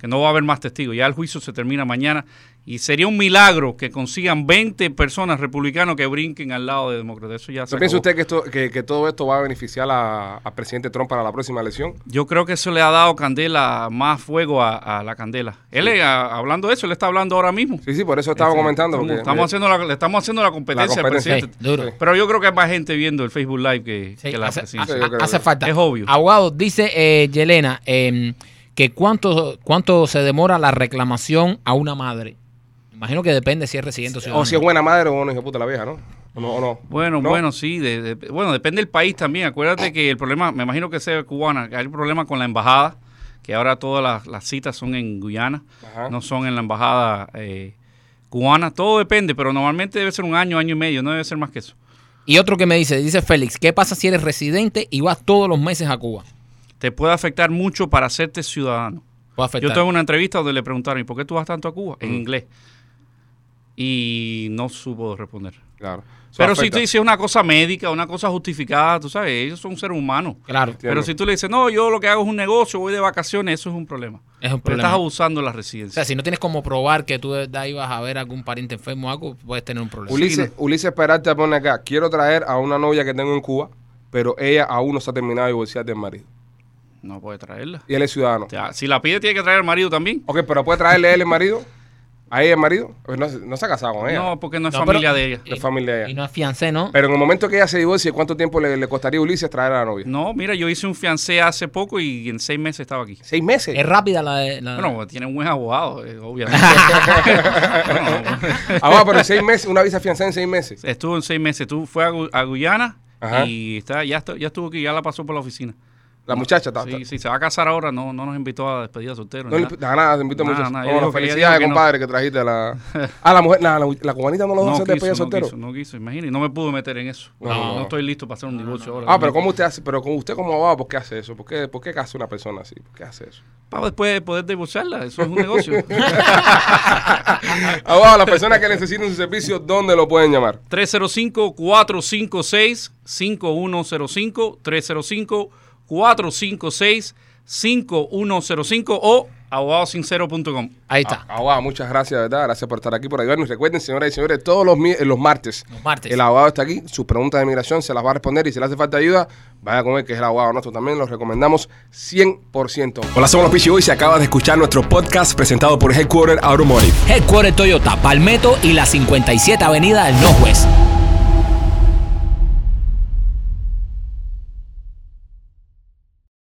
Que no va a haber más testigos. Ya el juicio se termina mañana y sería un milagro que consigan 20 personas republicanos que brinquen al lado de demócratas. Eso ya se ¿No piensa usted que, esto, que, que todo esto va a beneficiar a- al presidente Trump para la próxima elección? Yo creo que eso le ha dado candela, más fuego a, a la candela. Él, eh, a- hablando de eso, él está hablando ahora mismo. Sí, sí, por eso estaba Este, comentando. Estamos, porque- estamos haciendo la, le estamos haciendo la competencia, al competencia. presidente. Sí, duro. Sí. Pero yo creo que hay más gente viendo el Facebook Live que, Sí, que la hace, presidencia. Hace que- falta. Es obvio. Abogado, dice eh, Yelena em, que cuánto, cuánto se demora la reclamación a una madre. Imagino que depende si es residente o ciudadano. O si es buena madre o una hija puta la vieja, ¿no? ¿O no? o no? Bueno, ¿No? bueno, sí. de- de- bueno, depende del país también. Acuérdate que el problema, me imagino que sea cubana, que hay un problema con la embajada, que ahora todas las, las citas son en Guyana, Ajá. no son en la embajada eh, cubana. Todo depende, pero normalmente debe ser un año, año y medio, no debe ser más que eso. Y otro que me dice, dice Félix, ¿qué pasa si eres residente y vas todos los meses a Cuba? Te puede afectar mucho para hacerte ciudadano. Yo tengo una entrevista donde le preguntaron, ¿y por qué tú vas tanto a Cuba? Mm. En inglés. Y no supo responder. Claro. Eso Pero si tú dices una cosa médica, una cosa justificada, tú sabes, ellos son seres humanos. Claro, Entiendo. Pero si tú le dices, no, yo lo que hago es un negocio, voy de vacaciones, eso es un problema. es un Pero problema. estás abusando de la O residencia. sea, si no tienes como probar que tú de verdad ibas a ver a algún pariente enfermo o algo, puedes tener un problema. Ulises, Ulises Peralta pone acá, quiero traer a una novia que tengo en Cuba, pero ella aún no se ha terminado de divorciar del marido. No puede traerla. Y él es ciudadano. O sea, si la pide, tiene que traer al marido también. Ok, pero puede traerle él el marido, a ella el marido, pues no, se- no se ha casado con ella. No, porque no es No, familia pero- de ella. Es familia de ella. Y no es fiancé, ¿no? Pero en el momento que ella se divorcie, ¿cuánto tiempo le, le costaría a Ulises traer a la novia? No, mira, yo hice un fiancé hace poco y en seis meses estaba aquí. ¿Seis meses? Es rápida la la- Bueno, tiene un buen abogado, eh, obviamente. Ah, bueno, pero en seis meses, una visa fianzada en seis meses. Estuvo en seis meses. Tú fue a, Gu- a Guyana Ajá. y está, ya, está- ya estuvo aquí, ya la pasó por la oficina. La muchacha está. Sí, sí, se va a casar ahora, no, no nos invitó a despedida soltero. No nada. nada, nada, invito Nada, mucho. nada, ella felicidades, que no. compadre, que trajiste a la. Ah, la mujer, la, la, la cubanita no lo a no quiso, despedida no soltero. quiso, no quiso, imagínate, no me pudo meter en eso. No, No, no, no. estoy listo para hacer un divorcio ahora. Ah, pero ¿cómo usted hace? Pero con usted como abogado, ¿por qué hace eso? ¿Por qué, por qué casa una persona así? ¿Por qué hace eso? Para después poder divorciarla, eso es un negocio. abogado, las personas que necesiten su servicio, ¿dónde lo pueden llamar? 305-456-5105, 305-456-5105 o abogadosincero.com. Ahí está. Ah, abogado, muchas gracias, ¿verdad? Gracias por estar aquí, por ayudarnos. Recuerden, señoras y señores, todos los, los martes, Los martes. el abogado está aquí. Sus preguntas de migración se las va a responder y si le hace falta ayuda, vaya con él, que es el abogado nuestro también. Los recomendamos 100%. Hola, somos los Pichi y se acaba de escuchar nuestro podcast presentado por Headquarter Automotive. Headquarter Toyota, Palmetto y la 57 Avenida del Northwest.